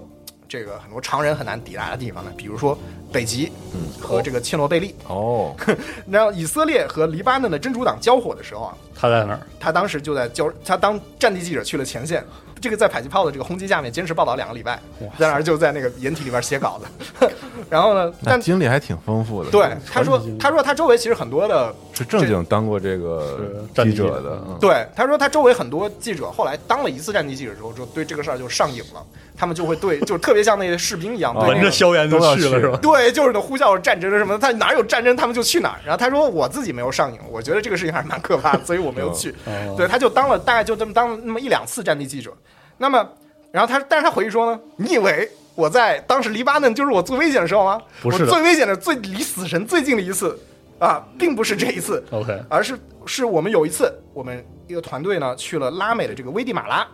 这个很多常人很难抵达的地方呢，比如说北极嗯和这个切诺贝利。哦，然后以色列和黎巴嫩的真主党交火的时候啊，他在哪儿？他当时就在交，他当战地记者去了前线，这个在迫击炮的这个轰击下面坚持报道两个礼拜，在那儿就在那个掩体里边写稿子。然后呢，那但经历还挺丰富的。对他说他说他周围其实很多的，是正经当过这个战地记者的。嗯对他说他周围很多记者后来当了一次战地记者之后，就对这个事儿就上瘾了，他们就会对，就特别像那些士兵一样，闻着硝烟就去了是吧？对，就是那呼叫战争什么的，他哪有战争他们就去哪儿。然后他说我自己没有上瘾，我觉得这个事情还是蛮可怕的，所以我没有去。哦对，他就当了大概就这么当了那么一两次战地记者。那么，然后他，但是他回忆说呢，你以为我在当时黎巴嫩就是我最危险的时候吗？不是最危险的、最离死神最近的一次，啊，并不是这一次，OK，而是是我们有一次，我们一个团队呢去了拉美的这个危地马拉，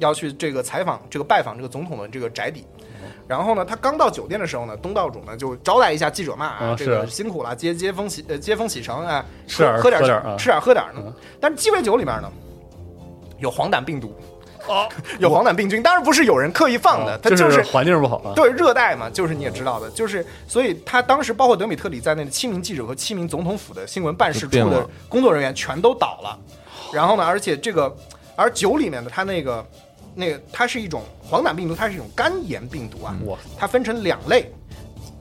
要去这个采访这个拜访这个总统的这个宅邸。然后呢，他刚到酒店的时候呢，东道主呢就招待一下记者嘛，啊这个辛苦了，接接风洗呃接风洗尘啊，吃点喝点吃点儿喝点呢。嗯。但是鸡尾酒里面呢有黄疸病毒，哦，有黄疸病菌，当然不是有人刻意放的，它就就是环境不好啊。对热带嘛，就是你也知道的，就是所以他当时包括德米特里在内的七名记者和七名总统府的新闻办事处的工作人员全都倒了。然后呢，而且这个而酒里面的他那个那个它是一种黄疸病毒，它是一种肝炎病毒啊，哇，它分成两类。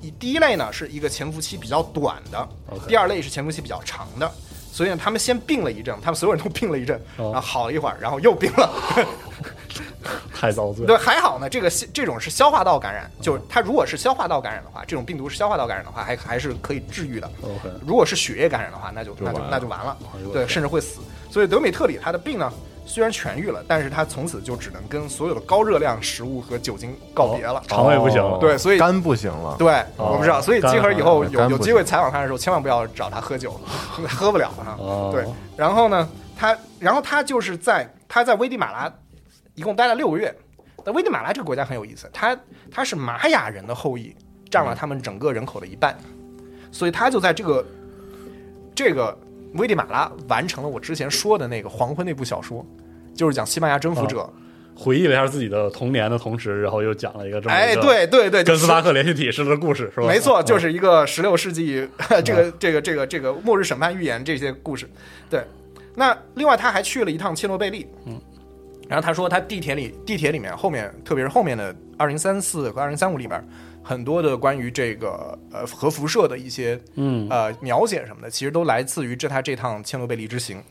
以第一类呢是一个潜伏期比较短的第二类是潜伏期比较长的。所以呢，他们先病了一阵，他们所有人都病了一阵，哦然后好了一会儿，然后又病了。太遭罪。对，还好呢，这个这种是消化道感染，就是它如果是消化道感染的话，这种病毒是消化道感染的话，还还是可以治愈的。如果是血液感染的话，那就那就那就完了对，甚至会死。所以德米特里他的病呢，虽然痊愈了，但是他从此就只能跟所有的高热量食物和酒精告别了。肠胃不行了对所以肝不行了。对，哦我不知道，所以肝集合以后有有机会采访他的时候，千万不要找他喝酒，喝不了啊。哦，对，然后呢，他然后他就是在他在危地马拉一共待了六个月。那危地马拉这个国家很有意思，他他是玛雅人的后裔，占了他们整个人口的一半，所以他就在这个这个危地马拉完成了我之前说的那个《黄昏》那部小说，就是讲西班牙征服者。回忆了一下自己的童年的同时，然后又讲了一个这么哎，对对对，就是跟斯巴克连续体式的故事，是吧？没错，就嗯是一个十六世纪这个这个这个这个末日审判预言这些故事。对，那另外他还去了一趟切诺贝利，嗯，然后他说他地铁里地铁里面后面，特别是后面的二零三四和二零三五里边，很多的关于这个呃核辐射的一些嗯呃描写什么的，其实都来自于这他这趟切诺贝利之行。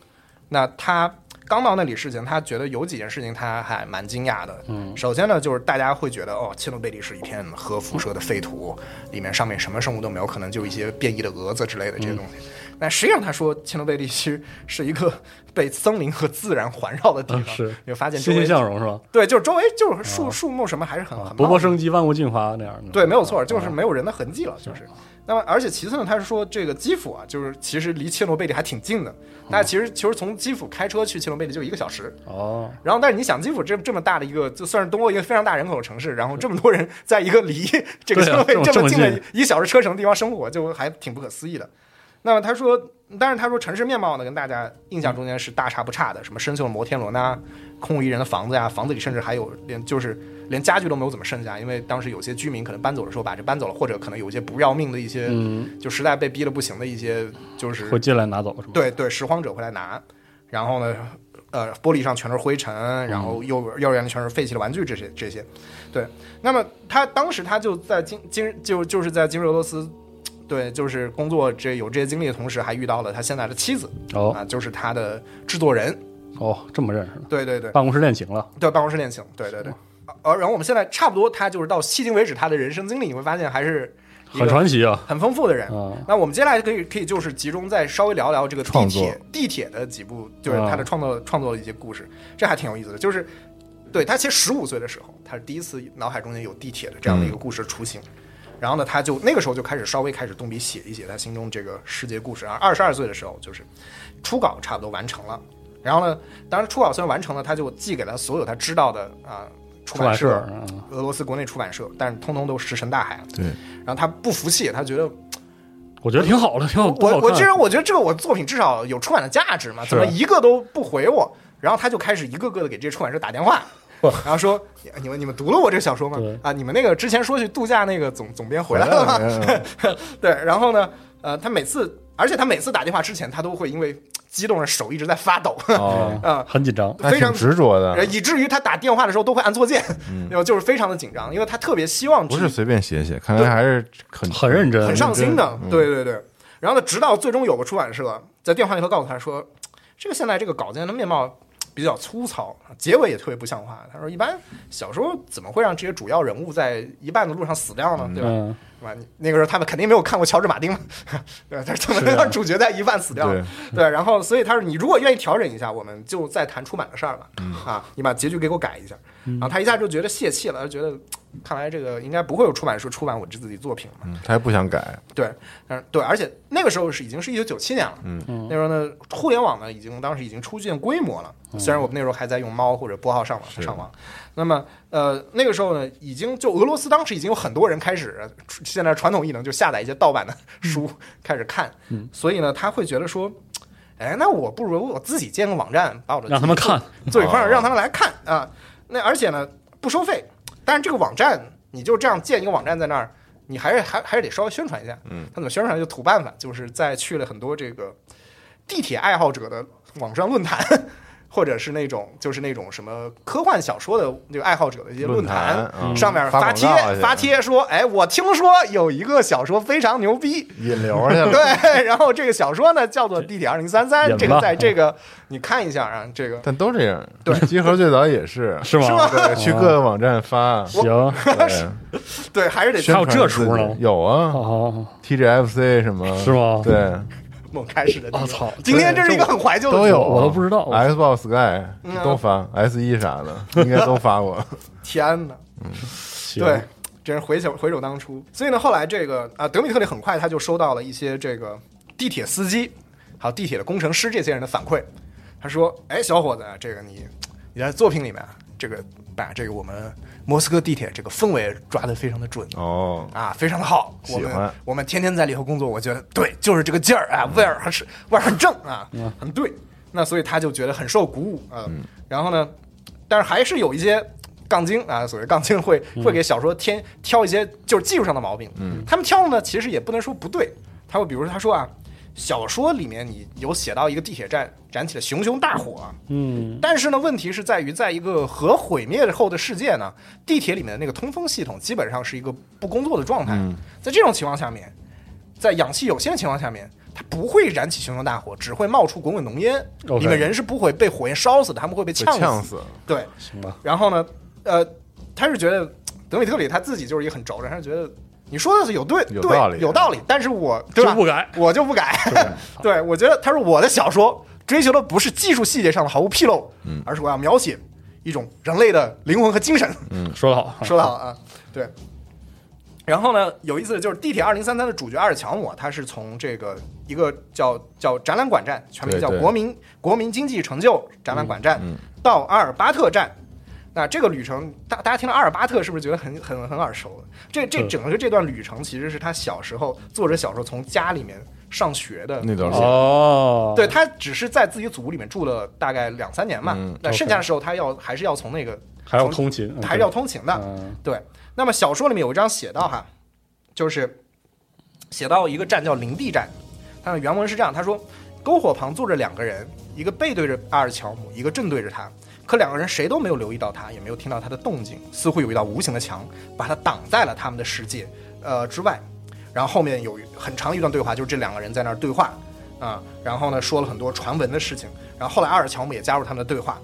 那他刚到那里事情，他觉得有几件事情他还蛮惊讶的。嗯，首先呢，就是大家会觉得哦，切诺贝利是一片核辐射的废土，里面上面什么生物都没有，可能就一些变异的蛾子之类的这些东西。但实际上，他说切诺贝利其实是一个 被森林和自然环绕的地方，啊是你会发现周欣欣向荣是吧？对，就是周围就是树树木什么还是很很勃勃生机，万物竞发那样的。对，没有错，就是啊没有人的痕迹了，就是。那么，而且其次呢，他是说这个基辅啊，就是其实离切诺贝利还挺近的，大家其实其实从基辅开车去切诺贝利就一个小时。哦，然后，但是你想，基辅这这么大的一个，就算是东欧一个非常大人口的城市，然后这么多人在一个离 这个对啊切诺贝利这么近的一个小时车程的地方生活，就还挺不可思议的。那么他说，但是他说城市面貌呢，跟大家印象中间是大差不差的，什么生锈的摩天轮呐、空无一人的房子呀，房子里甚至还有连就是连家具都没有怎么剩下，因为当时有些居民可能搬走的时候把这搬走了，或者可能有一些不要命的一些，嗯，就实在被逼的不行的一些，就是会进来拿走是吗？对对，拾荒者会来拿，然后呢，呃，玻璃上全是灰尘，然后幼幼儿园里全是废弃的玩具，这些这些，对。那么他当时他就在今今就就是在今日俄罗斯，对，就是工作这有这些经历的同时，还遇到了他现在的妻子哦啊，就是他的制作人，哦，这么认识的，对对对办公室恋情了。对，办公室恋情，对对对。而然后我们现在差不多，他就是到迄今为止他的人生经历，你会发现还是很传奇啊！很丰富的人。啊，那我们接下来可以可以就是集中再稍微聊聊这个地创作铁地铁的几部，就是啊他的创作、创作的一些故事，这还挺有意思的。就是对他其实十五岁的时候，他是第一次脑海中间有地铁的这样的一个故事雏形。然后呢，他就那个时候就开始稍微开始动笔写一写他心中这个世界故事。然后二十二岁的时候，就是初稿差不多完成了。然后呢，当然初稿虽然完成了，他就寄给了所有他知道的啊、出版社，啊俄罗斯国内出版社，但是通通都石沉大海。对，然后他不服气，他觉得我觉得挺好的，挺好。多好看我我这人我觉得这个我作品至少有出版的价值嘛，怎么一个都不回我？然后他就开始一个个的给这些出版社打电话，然后说你你们你们读了我这个小说吗？啊，你们那个之前说去度假那个总总编回来了吗？吗？对，然后呢，呃，他每次，而且他每次打电话之前，他都会因为激动的手一直在发抖，哦，啊、很紧张。非常执着呃的，以至于他打电话的时候都会按错键，然后就是非常的紧张，因为他特别希望不是随便写写，看来还是很很认真，很上心的，嗯对对对。然后呢，直到最终有个出版社在电话里头告诉他说，这个现在这个稿件的面貌比较粗糙，结尾也特别不像话。他说，一般小说怎么会让这些主要人物在一半的路上死掉呢？对吧？嗯，对吧？你那个时候他们肯定没有看过乔治马丁嘛，对吧？他是怎么能让主角在一半死掉？对，对，然后所以他说，你如果愿意调整一下，我们就再谈出版的事儿吧。嗯啊，你把结局给我改一下。然后他一下就觉得泄气了，他觉得看来这个应该不会有出版社出版我这自己作品了。嗯，他还不想改，对，但是，对，而且那个时候是已经是一九九七年了，嗯。嗯。那时候呢，互联网呢已经当时已经初见规模了，虽然我们那时候还在用猫或者拨号上网上网，那么呃那个时候呢，已经就俄罗斯当时已经有很多人开始现在传统艺能就下载一些盗版的书 开始看，嗯。所以呢他会觉得说，哎，那我不如我自己建个网站，把我的让他们看，做一块儿哦。让他们来看。啊。那而且呢不收费，但是这个网站你就这样建一个网站在那儿，你还是还还是得稍微宣传一下。嗯，他怎么宣传就土办法，就是在去了很多这个地铁爱好者的网上论坛。或者是那种就是那种什么科幻小说的这个爱好者的一些论坛，嗯。上面发发帖广告去。发帖说，哎，我听说有一个小说非常牛逼，引流去了。对，然后这个小说呢叫做《地铁二零三三》，这个在这个你看一下啊，这个。但都这样。对。集合最早也是，是吗？去各个网站发，行，对，对还是得宣还有这出呢？有啊。哦，，TGFC 什么。是吗？对，猛开始的地方。我操，今天这是一个很怀旧的都有我都不知道。Xbox Sky 嗯都发，S 一啥的应该都发过。天哪！嗯对，真是回首回首当初。所以呢，后来这个啊，德米特里很快他就收到了一些这个地铁司机，还有地铁的工程师这些人的反馈。他说：“哎，小伙子，这个你你在作品里面啊，这个把这个我们莫斯科地铁这个氛围抓得非常的准。”哦，啊，非常的好，我们我们天天在里头工作，我觉得对，就是这个劲儿啊，味儿还是味儿很正啊，很对。那所以他就觉得很受鼓舞啊。然后呢，但是还是有一些杠精啊，所谓杠精会会给小说添挑一些就是技术上的毛病。嗯，他们挑的呢，其实也不能说不对，他会比如说他说啊，小说里面你有写到一个地铁站燃起了熊熊大火啊，嗯，但是呢，问题是在于，在一个核毁灭后的世界呢，地铁里面的那个通风系统基本上是一个不工作的状态。嗯。在这种情况下面，在氧气有限的情况下面，它不会燃起熊熊大火，只会冒出滚滚浓烟。你们人是不会被火焰烧死的，他们会被被呛呛死，对，行吧，然后呢，呃，他是觉得德米特里他自己就是一个很轴的，他是觉得你说的是有对，有道理有道理，但是我对吧？就不改。我就不改。对，我觉得他说我的小说追求的不是技术细节上的毫无纰漏，嗯而是我要描写一种人类的灵魂和精神。说得好，说得好啊，对。然后呢，有意思的就是地铁二零三三的主角阿尔乔姆啊，他是从这个一个叫叫展览馆站，全名叫对对国民国民经济成就展览馆站，嗯嗯到阿尔巴特站。那这个旅程，大大家听到阿尔巴特是不是觉得很很很耳熟？这这整个这段旅程其实是他小时候作者小时候从家里面上学的那段路哦，对他只是在自己组里面住了大概两三年嘛，嗯那剩下的时候他要还是要从那个还要通勤，还是要通勤的。嗯对，那么小说里面有一章写到哈，就是写到一个站叫林地站，它的原文是这样，他说篝火旁坐着两个人，一个背对着阿尔乔姆，一个正对着他。可两个人谁都没有留意到他，也没有听到他的动静，似乎有一道无形的墙把他挡在了他们的世界呃之外。然后后面有很长一段对话，就是这两个人在那儿对话啊、然后呢说了很多传闻的事情。然后后来阿尔乔姆也加入他们的对话，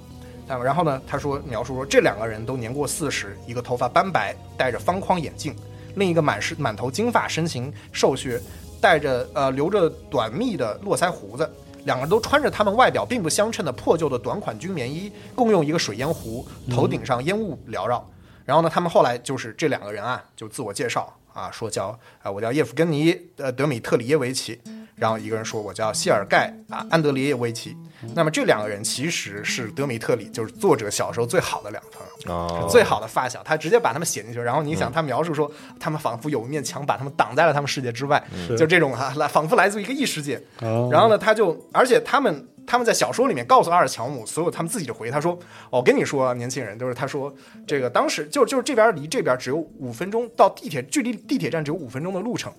那么然后呢他说描述说这两个人都年过四十，一个头发斑白，戴着方框眼镜，另一个满是满头金发，身形瘦削，带着呃留着短密的络腮胡子。两个人都穿着他们外表并不相称的破旧的短款军棉衣，共用一个水烟壶，头顶上烟雾缭绕。然后呢，他们后来就是这两个人啊，就自我介绍啊，说叫啊、我叫叶夫根尼呃德米特里耶维奇，然后一个人说我叫谢尔盖啊安德烈耶维奇。那么这两个人其实是德米特里就是作者小时候最好的两个朋友。哦，最好的发小，他直接把他们写进去。然后你想，他描述说，他们仿佛有一面墙把他们挡在了他们世界之外，就这种哈、来仿佛来自于一个异世界。哦然后呢，他就，而且他们他们在小说里面告诉阿尔乔姆所有他们自己的回忆，他说：“哦我跟你说，年轻人，就是他说这个当时就就是这边离这边只有五分钟到地铁，距离地铁站只有五分钟的路程。”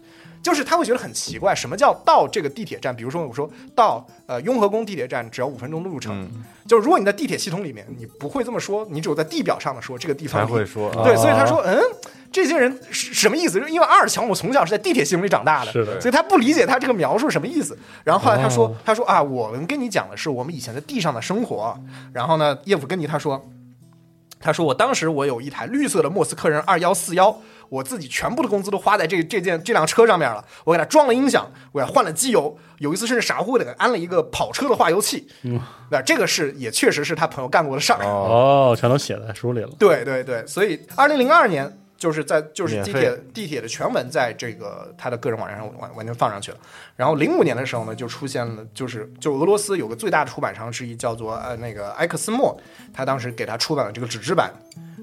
就是他会觉得很奇怪，什么叫到这个地铁站？比如说，我说到呃雍和宫地铁站只要五分钟的路程，就是如果你在地铁系统里面，你不会这么说，你只有在地表上的说这个地方离才会说，对，啊所以他说，嗯，这些人是什么意思？因为阿尔乔姆从小是在地铁系统里长大的，所以他不理解他这个描述什么意思。然后后来他说，哦他说啊，我们跟你讲的是我们以前在地上的生活。然后呢，叶甫根尼他说，他说我当时我有一台绿色的莫斯科人二幺四幺。我自己全部的工资都花在这这件这辆车上面了，我给它装了音响，我给它换了机油，有一次甚至傻乎乎的给安了一个跑车的化油器。嗯，那这个是也确实是他朋友干过的事儿。哦，哦，全都写在书里了。对对对，所以二零零二年就是在就是地铁地铁的全文在这个他的个人网站上完完全放上去了。然后零五年的时候呢，就出现了，就是就俄罗斯有个最大的出版商之一叫做呃那个埃克斯莫，他当时给他出版了这个纸质版。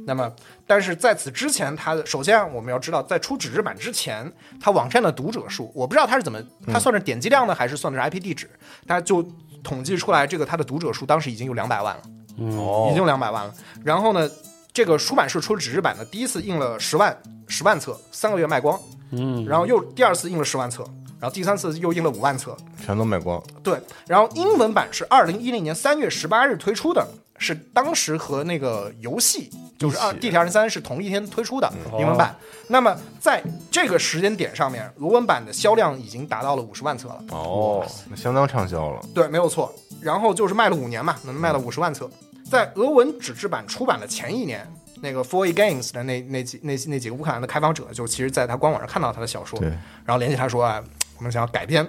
那么，但是在此之前，它的首先我们要知道，在出纸质版之前，它网站的读者数，我不知道它是怎么，它算是点击量呢，还是算的是 IP 地址？他就统计出来，这个它的读者数当时已经有两百万了。哦已经有两百万了。然后呢，这个出版社出纸质版的，第一次印了十万十万册，三个月卖光，嗯，然后又第二次印了十万册，然后第三次又印了五万册，全都卖光，对。然后英文版是二零一零年三月十八日推出的，是当时和那个游戏就是二地铁二零三是同一天推出的英文版。那么在这个时间点上面，俄文版的销量已经达到了五十万册了。哦，那相当畅销了。对，没有错。然后就是卖了五年嘛，能卖了五十万册。在俄文纸质版出版的前一年，那个 4A Games 的那那几那那几个乌克兰的开发者，就其实在他官网上看到他的小说，对然后联系他说啊，我们想要改编。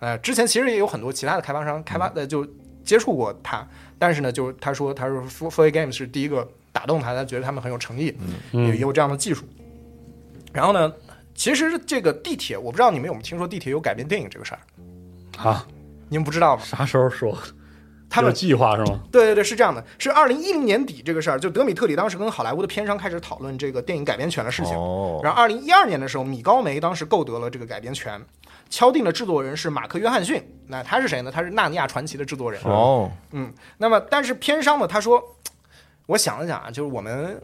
呃，之前其实也有很多其他的开发商开发的就接触过他，但是呢，就是他说他说 4A Games 是第一个打动他，他觉得他们很有诚意，嗯也也有这样的技术。然后呢，其实这个地铁，我不知道你们有没有听说地铁有改编电影这个事儿，啊，你们不知道吗？啥时候说？他们有计划是吗？对对对，是这样的，是二零一零年底这个事儿，就德米特里当时跟好莱坞的片商开始讨论这个电影改编权的事情。哦，然后二零一二年的时候，米高梅当时购得了这个改编权，敲定的制作人是马克·约翰逊。那他是谁呢？他是《纳尼亚传奇》的制作人。哦，嗯，那么但是片商呢，他说，我想了想啊，就是我们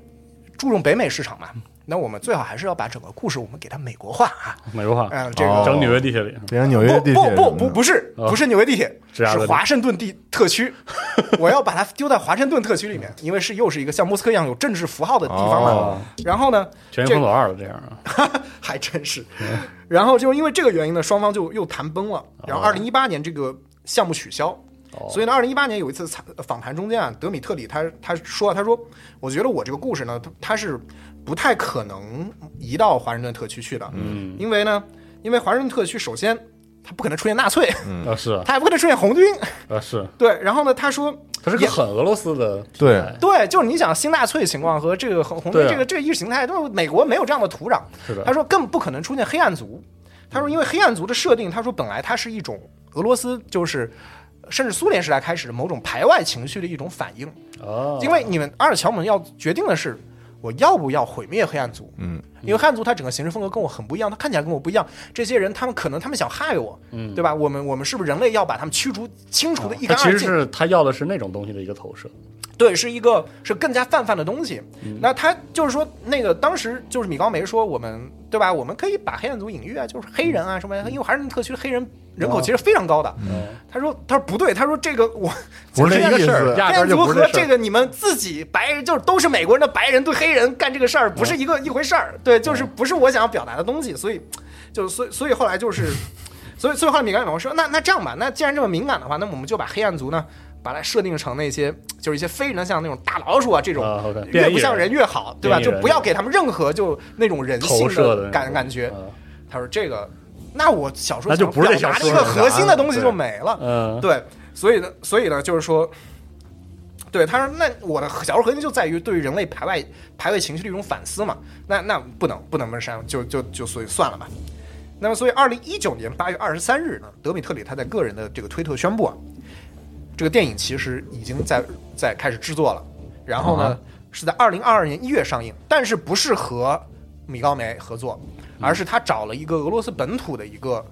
注重北美市场嘛，那我们最好还是要把整个故事我们给它美国化啊。美国化，嗯、这个、哦。整纽约地铁里，变成纽约不地铁不不不不是哦。不是纽约地铁，是华盛顿地特区。我要把它丢在华盛顿特区里面，因为是又是一个像莫斯科一样有政治符号的地方嘛。哦，然后呢，全球封锁二了这样啊，还真是。然后就是因为这个原因呢，双方就又谈崩了。然后哦二零一八年这个项目取消，哦。所以呢，二零一八年有一次采访谈中间啊，德米特里他他说他说，我觉得我这个故事呢，他他是不太可能移到华盛顿特区去的，嗯，因为呢，因为华盛顿特区首先它不可能出现纳粹，啊是。它也不可能出现红军，啊是，对。然后呢，他说它是个很俄罗斯的对。对，就是你想新纳粹情况和这个红红军这个这个意识形态，都是美国没有这样的土壤。是的。他，说更不可能出现黑暗族。他说，因为黑暗族的设定，他说本来它是一种俄罗斯，就是甚至苏联时代开始的某种排外情绪的一种反应。哦，因为你们阿尔乔姆要决定的是，我要不要毁灭黑暗族？嗯，因为汉族他整个行事风格跟我很不一样，他看起来跟我不一样。这些人他们可能他们想害我，嗯对吧？我们我们是不是人类要把他们驱逐清除的一干二净？是他要的是那种东西的一个投射，对，是一个是更加泛泛的东西。嗯那他就是说，那个当时就是米高梅说，我们对吧？我们可以把黑暗族隐喻啊，就是黑人啊什么，因为华盛顿特区的黑人人口其实非常高的。嗯他说，他说不对，他说这个我 不是那意思压根儿黑暗族和这个你们自己白人就是都是美国人的白人对黑人干这个事儿不是一个一回事儿，对，就是不是我想要表达的东西，所以就所以所以后来就是，所以所以后来米高我说，那那这样吧，那既然这么敏感的话，那我们就把黑暗族呢。把它设定成那些就是一些非人的，像那种大老鼠啊这种，越不像人越好，对吧？就不要给他们任何就那种人性的感感觉。啊他说这个，那我小说那就表达的一个核心的东西就没了。嗯，对，所以呢，所以呢，就是说，对他说，那我的小说核心就在于对于人类排外排外情绪的一种反思嘛。那那不能不能这么删，就就就所以算了吧。那么，所以二零一九年八月二十三日呢，德米特里他在个人的这个推特宣布啊，这个电影其实已经在在开始制作了，然后呢、啊是在二零二二年一月上映，但是不是和米高梅合作，而是他找了一个俄罗斯本土的一个，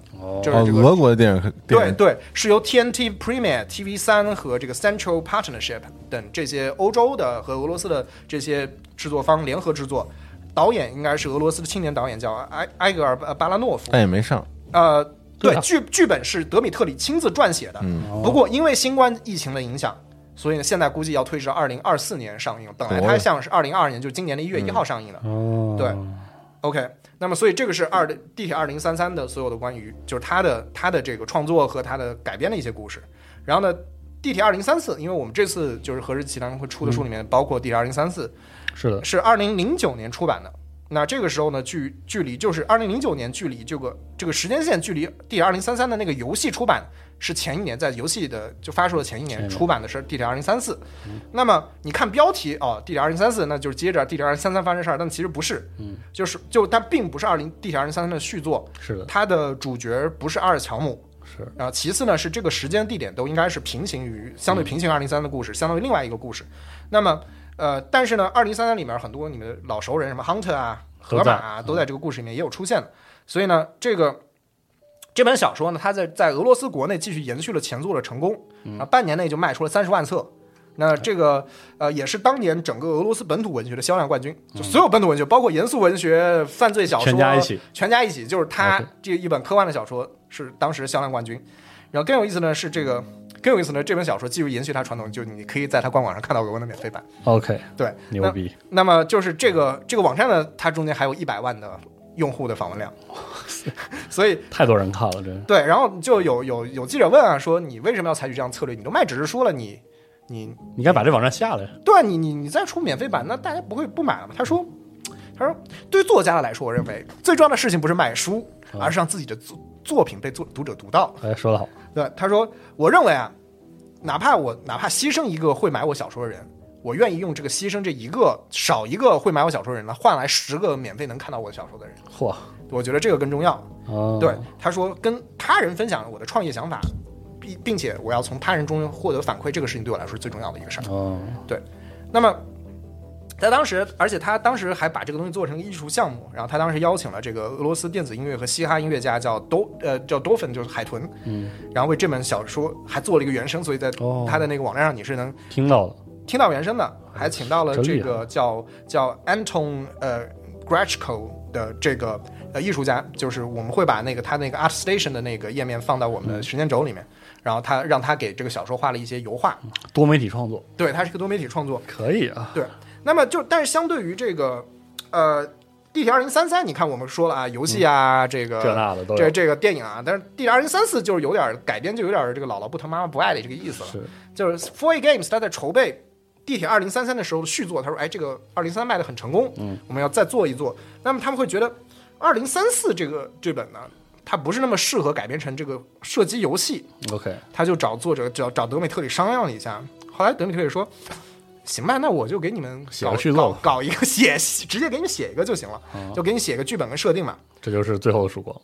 就是这个俄国的电影电影对对，是由 TNT Premier、TV 三和这个 Central Partnership 等这些欧洲的和俄罗斯的这些制作方联合制作。导演应该是俄罗斯的青年导演，叫埃埃格尔巴巴拉诺夫。但也没上，呃，对对啊，剧剧本是德米特里亲自撰写的。嗯不过因为新冠疫情的影响，所以呢，现在估计要推迟到二零二四年上映。本来它哦像是二零二二年，就是今年的一月一号上映的。哦，对 OK，那么所以这个是二的地铁二零三三的所有的关于就是他的他的这个创作和他的改编的一些故事。然后呢，地铁二零三四，因为我们这次就是何日奇谈会出的书里面包括地铁二零三四，是的，是二零零九年出版的。那这个时候呢，距距离就是二零零九年，距离这个这个时间线距离《地铁二零三三》的那个游戏出版是前一年，在游戏的就发售的前一年出版的是《地铁二零三四》。那么你看标题哦，《地铁二零三四》，那就是接着《地铁二零三三》发生的事儿，但其实不是，嗯，就是就它并不是二零《地铁二零三三》的续作，是的，它的主角不是阿尔乔姆，是。然后其次呢是这个时间地点都应该是平行于相对平行二零三的故事，相当于另外一个故事。那么呃，但是呢，二零三三里面很多你们的老熟人，什么 Hunter 啊、河马啊，都在这个故事里面也有出现的。所以呢，这个这本小说呢，它在在俄罗斯国内继续延续了前作的成功，啊，半年内就卖出了三十万册。那这个呃，也是当年整个俄罗斯本土文学的销量冠军，就所有本土文学，包括严肃文学、犯罪小说，全家一起，全家一起，就是他这一本科幻的小说是当时销量冠军。然后更有意思呢是这个，更有意思呢，这本小说继续延续它传统，就你可以在它官网上看到俄文的免费版。OK，对，牛逼，那么就是这个这个网站呢，它中间还有一百万的用户的访问量，所以 太多人看了，真对，然后就有有有记者问啊，说你为什么要采取这样策略？你都卖纸质书了，你你你该把这网站下来。对啊，你你你再出免费版，那大家不会不买了吗？他说，他说，对作家来说，我认为最重要的事情不是卖书，而是让自己的作作品被作读者读到。哎，说得好，对，他说，我认为啊，哪怕我哪怕牺牲一个会买我小说的人，我愿意用这个牺牲这一个少一个会买我小说的人呢，换来十个免费能看到我的小说的人。嚯，我觉得这个更重要。哦，对，他说跟他人分享我的创业想法，并并且我要从他人中获得反馈，这个事情对我来说是最重要的一个事儿。哦，那么，在当时，而且他当时还把这个东西做成艺术项目，然后他当时邀请了这个俄罗斯电子音乐和嘻哈音乐家叫 Do 呃叫 Dolphin 就是海豚，嗯，然后为这本小说还做了一个原声，所以在哦他的那个网站上你是能听到的，听到原声的，还请到了这个叫叫 Anton 呃 Grachko 的这个呃艺术家，就是我们会把那个他那个 Art Station 的那个页面放到我们的时间轴里面，然后他让他给这个小说画了一些油画，多媒体创作。对，他是个多媒体创作，可以啊，对，那么就但是相对于这个呃地铁二零三三，你看我们说了啊，游戏啊，这个这那的都，这这个电影啊，但是地铁二零三四就是有点改编，就有点这个姥姥不疼妈妈不爱的这个意思了。是就是 Four A Games 他在筹备地铁二零三三的时候的续作，他说：“哎，这个二零三卖的很成功，嗯，我们要再做一做。”那么他们会觉得二零三四这个这本呢，它不是那么适合改编成这个射击游戏，OK，他就找作者找找德美特里商量了一下，后来德美特里说：“行吧，那我就给你们写搞个续作搞搞一个写，直接给你们写一个就行了，哦。就给你写个剧本跟设定嘛。”这就是最后的曙光，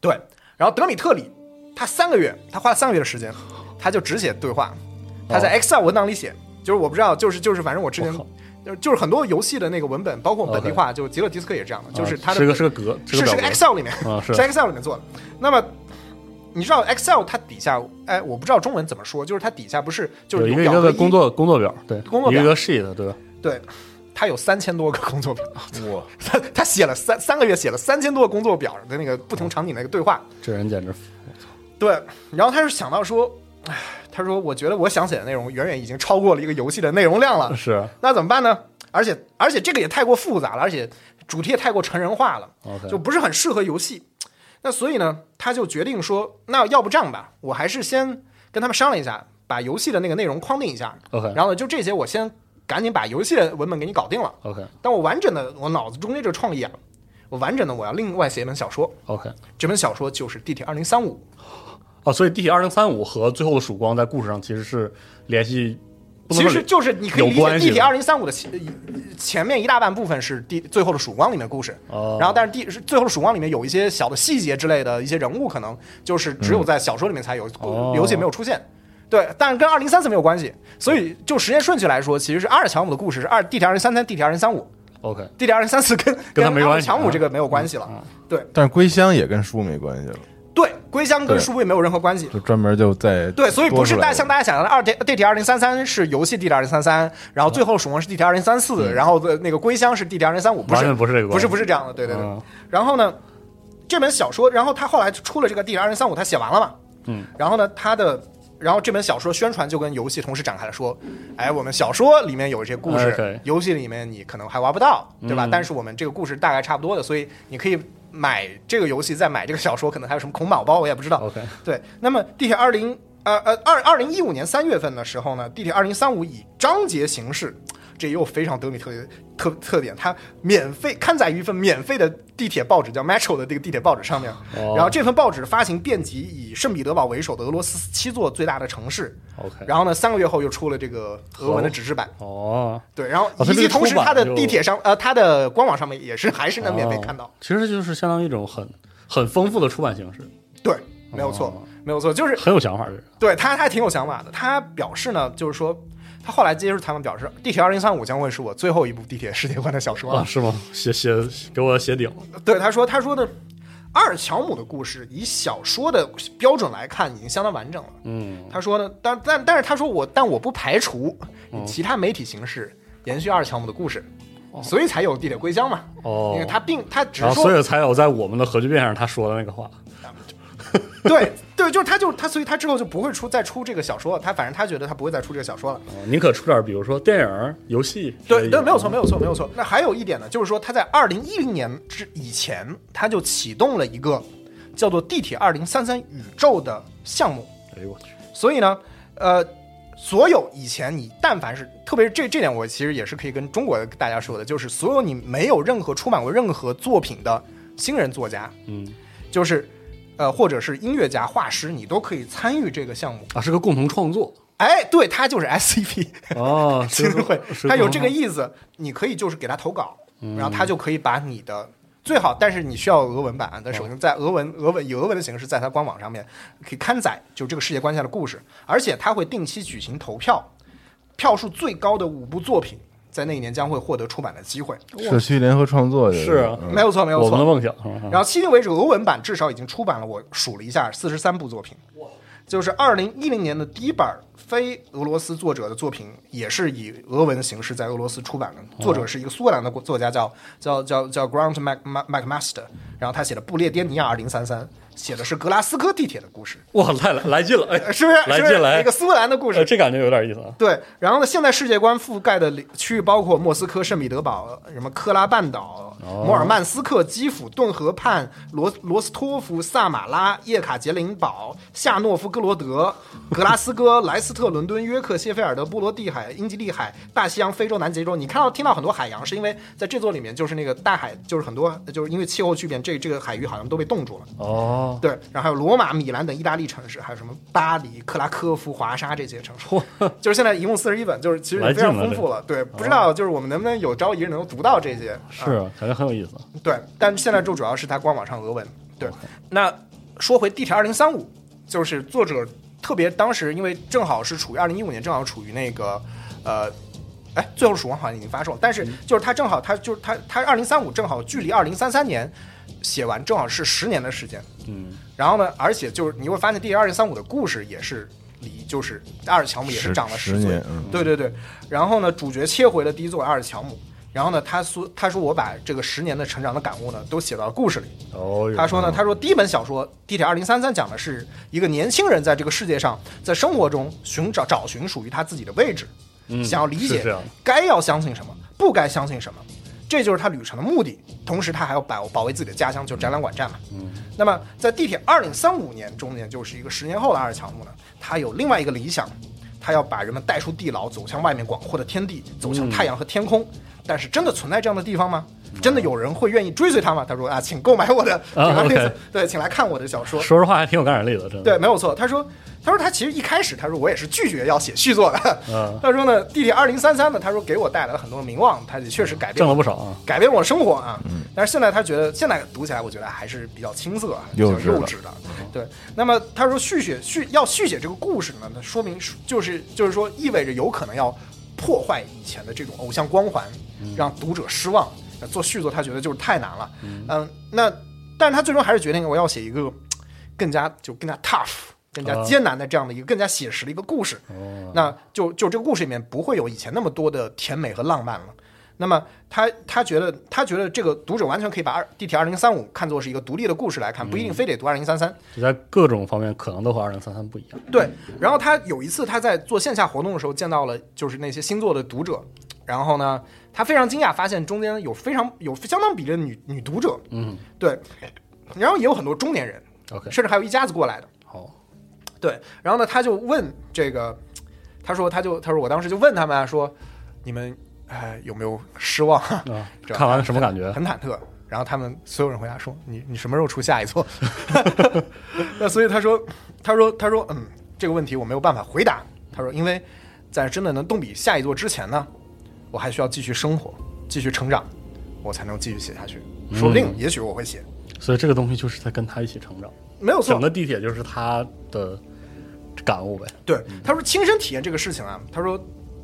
对，然后德米特里他三个月，他花了三个月的时间，他就只写对话，他在 Excel 文档里写，就是我不知道，就是就是反正我之前就是就是很多游戏的那个文本，包括本地化，就极乐迪斯科也是这样的，就是它是个是个格，是是个个 Excel 里面啊，是。是 Excel 里面做的。那么你知道 Excel 它底下，哎，我不知道中文怎么说，就是它底下不是就是有一个工作工作表，对，工作表一个个 sheet，对吧？对，它有三千多个工作表，哇，他他写了三三个月写了三千多个工作表的那个不同场景的那个对话。这人简直对，然后他就想到说，哎，他说我觉得我想写的内容远远已经超过了一个游戏的内容量了，是那怎么办呢？而且而且这个也太过复杂了，而且主题也太过成人化了，就不是很适合游戏。那所以呢，他就决定说，那要不这样吧，我还是先跟他们商量一下，把游戏的那个内容框定一下，OK。然后呢，就这些我先赶紧把游戏的文本给你搞定了。OK 但我完整的，我脑子中间这个创意啊，我完整的我要另外写一本小说，OK，这本小说就是《地铁二零三五》。哦，所以地铁二零三五和最后的曙光在故事上其实是联系，其实就是你可以理解有关系的。地铁二零三五的前前面一大半部分是地最后的曙光里面故事，哦。然后但是地最后的曙光里面有一些小的细节之类的一些人物，可能就是只有在小说里面才有，哦。游戏没有出现。对，但是跟二零三四没有关系，所以就时间顺序来说，其实是阿尔强姆的故事是二地铁二零三三，地铁二零三五，OK，地铁二零三四跟阿尔跟他没关系强姆这个没有关系了。嗯。但是归乡也跟书没关系了，对，归乡跟书柜没有任何关系。就专门就在对，所以不是大像大家想象的二地地铁二零三三是游戏地铁二零三三，然后最后曙光是地铁二零三四，然后的那个归乡是地铁二零三五，不是不是这个不，是不是这样的，对对对。嗯然后呢，这本小说，然后他后来出了这个地铁二零三五，他写完了嘛，嗯，然后呢，他的。然后这本小说宣传就跟游戏同时展开了，说，哎，我们小说里面有一些故事游戏里面你可能还玩不到，对吧？嗯但是我们这个故事大概差不多的，所以你可以买这个游戏，再买这个小说，可能还有什么孔宝包，我也不知道。OK 对，那么地铁二零呃呃二二零一五年三月份的时候呢，地铁二零三五以章节形式这又非常德米特特特点，它免费刊载于一份免费的地铁报纸，叫 Metro 的这个地铁报纸上面。哦然后这份报纸发行遍及以圣彼得堡为首的俄罗斯七座最大的城市。OK，然后呢，三个月后又出了这个俄文的纸质版。哦，对，然后以及同时，它的地铁上呃，它的官网上面也是还是能免费看到。哦其实就是相当于一种很很丰富的出版形式，对，没有错，哦没有错，就是很有想法的人。对他，他还挺有想法的。他表示呢，就是说，他后来接受采访表示，《地铁二零三五》将会是我最后一部地铁世界观的小说了。啊，是吗？写写给我写顶了。对，他说，他说的阿尔乔姆的故事，以小说的标准来看，已经相当完整了。嗯，他说呢，但但但是他说我，但我不排除以其他媒体形式延续阿尔乔姆的故事，所以才有《地铁归乡》嘛。哦，因为他并他只是说所以才有在我们的核聚变上他说的那个话。对对，就是他就是他，所以他之后就不会出再出这个小说了。他反正他觉得他不会再出这个小说了。哦宁可出点，比如说电影、游戏。对对，没有错，没没有错，没有错。那还有一点呢，就是说他在二零一零年之以前，他就启动了一个叫做“地铁二零三三宇宙”的项目。哎呦我去，所以呢，呃，所有以前你但凡是，特别是这这点，我其实也是可以跟中国的大家说的，就是所有你没有任何出版过任何作品的新人作家，嗯就是呃，或者是音乐家、画师，你都可以参与这个项目。啊，是个共同创作。哎，对，它就是 SCP 哦，基金会，是它有这个意意思，你可以就是给他投稿，嗯。然后他就可以把你的最好，但是你需要俄文版，但首先在俄文俄文以俄文的形式，在它官网上面可以刊载就这个世界观下的故事，而且他会定期举行投票，票数最高的五部作品在那一年将会获得出版的机会。社区联合创作的是没有错，没有错。我们的梦想。然后迄今为止，俄文版至少已经出版了，我数了一下，四十三部作品。就是二零一零年的第一版非俄罗斯作者的作品，也是以俄文形式在俄罗斯出版的。作者是一个苏格兰的作家，叫叫叫叫 Grant Mac Mac Macmaster，然后他写的《布列颠尼亚二零三三》，写的是格拉斯哥地铁的故事，哇，来来来劲了，哎，是不是？来劲来一个苏格兰的故事呃，。这感觉有点意思啊。对，然后呢，现在世界观覆盖的领区域包括莫斯科、圣彼得堡、什么克拉半岛、哦摩尔曼斯克、基辅、顿河畔、罗罗斯托夫、萨马拉、叶卡捷琳堡、夏诺夫哥罗德、格拉斯哥、莱斯特、伦敦、约克、谢菲尔德、波罗的海、英吉利海、大西洋、非洲、南极洲。你看到听到很多海洋，是因为在这座里面就是那个大海，就是很多就是因为气候巨变，这这个海域好像都被冻住了。哦，对，然后还有罗马、米兰等意大利城市，还有什么巴黎、克拉科夫、华沙这些城市，就是现在一共四十一本，就是其实也非常丰富了。对，不知道就是我们能不能有朝一日能够读到这些？是感觉很有意思。对，但现在就主要是它官网上俄文。对，那说回地铁二零三五，就是作者特别当时因为正好是处于二零一五年，正好处于那个呃。哎，最后曙光好像已经发售，但是就是他正好，他就是他他二零三五正好距离二零三三年写完，正好是十年的时间。嗯，然后呢，而且就是你会发现，第二零三五的故事也是离就是阿尔乔姆也是长了岁十年，嗯对对对。然后呢，主角切回了第一座阿尔乔姆。然后呢，他说他说我把这个十年的成长的感悟呢，都写到了故事里。哦，他说呢，他说第一本小说《地铁二零三三》讲的是一个年轻人在这个世界上，在生活中寻找找寻属于他自己的位置，嗯想要理解该要相信什么，不该相信什么，这就是他旅程的目的。同时，他还要保保卫自己的家乡，就是展览馆站嘛。嗯，那么在地铁二零三五年中间，就是一个十年后的阿尔乔姆呢，他有另外一个理想，他要把人们带出地牢，走向外面广阔的天地，走向太阳和天空。但是真的存在这样的地方吗？真的有人会愿意追随他吗？他说啊，请购买我的，啊请来 OK 对，请来看我的小说。说实话还挺有感染力的，真的。对，没有错。他说，他说他其实一开始他说我也是拒绝要写续作的。嗯 他说呢，地铁二零三三呢，他说给我带来了很多名望，他也确实改变挣了了不少啊。改变我的生活啊。但是现在他觉得，现在读起来，我觉得还是比较青涩啊，比较幼稚幼稚的。对，那么他说续写续要续写这个故事呢，那说明是就是就是说意味着有可能要破坏以前的这种偶像光环，让读者失望。那做续作，他觉得就是太难了。嗯，那但是他最终还是决定我要写一个更加就更加 tough。更加啊艰难的这样的一个更加写实的一个故事，哦，那就就这个故事里面不会有以前那么多的甜美和浪漫了。那么他他觉得他觉得这个读者完全可以把二地铁二零三五看作是一个独立的故事来看，不一定非得读二零三三。就在各种方面可能都和二零三三不一样。对，然后他有一次他在做线下活动的时候见到了就是那些星座的读者，然后呢，他非常惊讶，发现中间有非常有相当比例的女女读者，嗯对，然后也有很多中年人，，OK，甚至还有一家子过来的。好，对，然后呢，他就问这个，他说，他就他说，我当时就问他们啊，说，你们哎，有没有失望？啊，看完什么感觉？很忐忑。然后他们所有人回答说：“你你什么时候出下一座？” 那所以他说，他说他说嗯，这个问题我没有办法回答。他说，因为在真的能动笔下一座之前呢，我还需要继续生活，继续成长，我才能继续写下去。说不定，也许我会写，所以这个东西就是在跟他一起成长，没有错整。个地铁就是他的感悟呗。对，他说亲身体验这个事情啊，他说。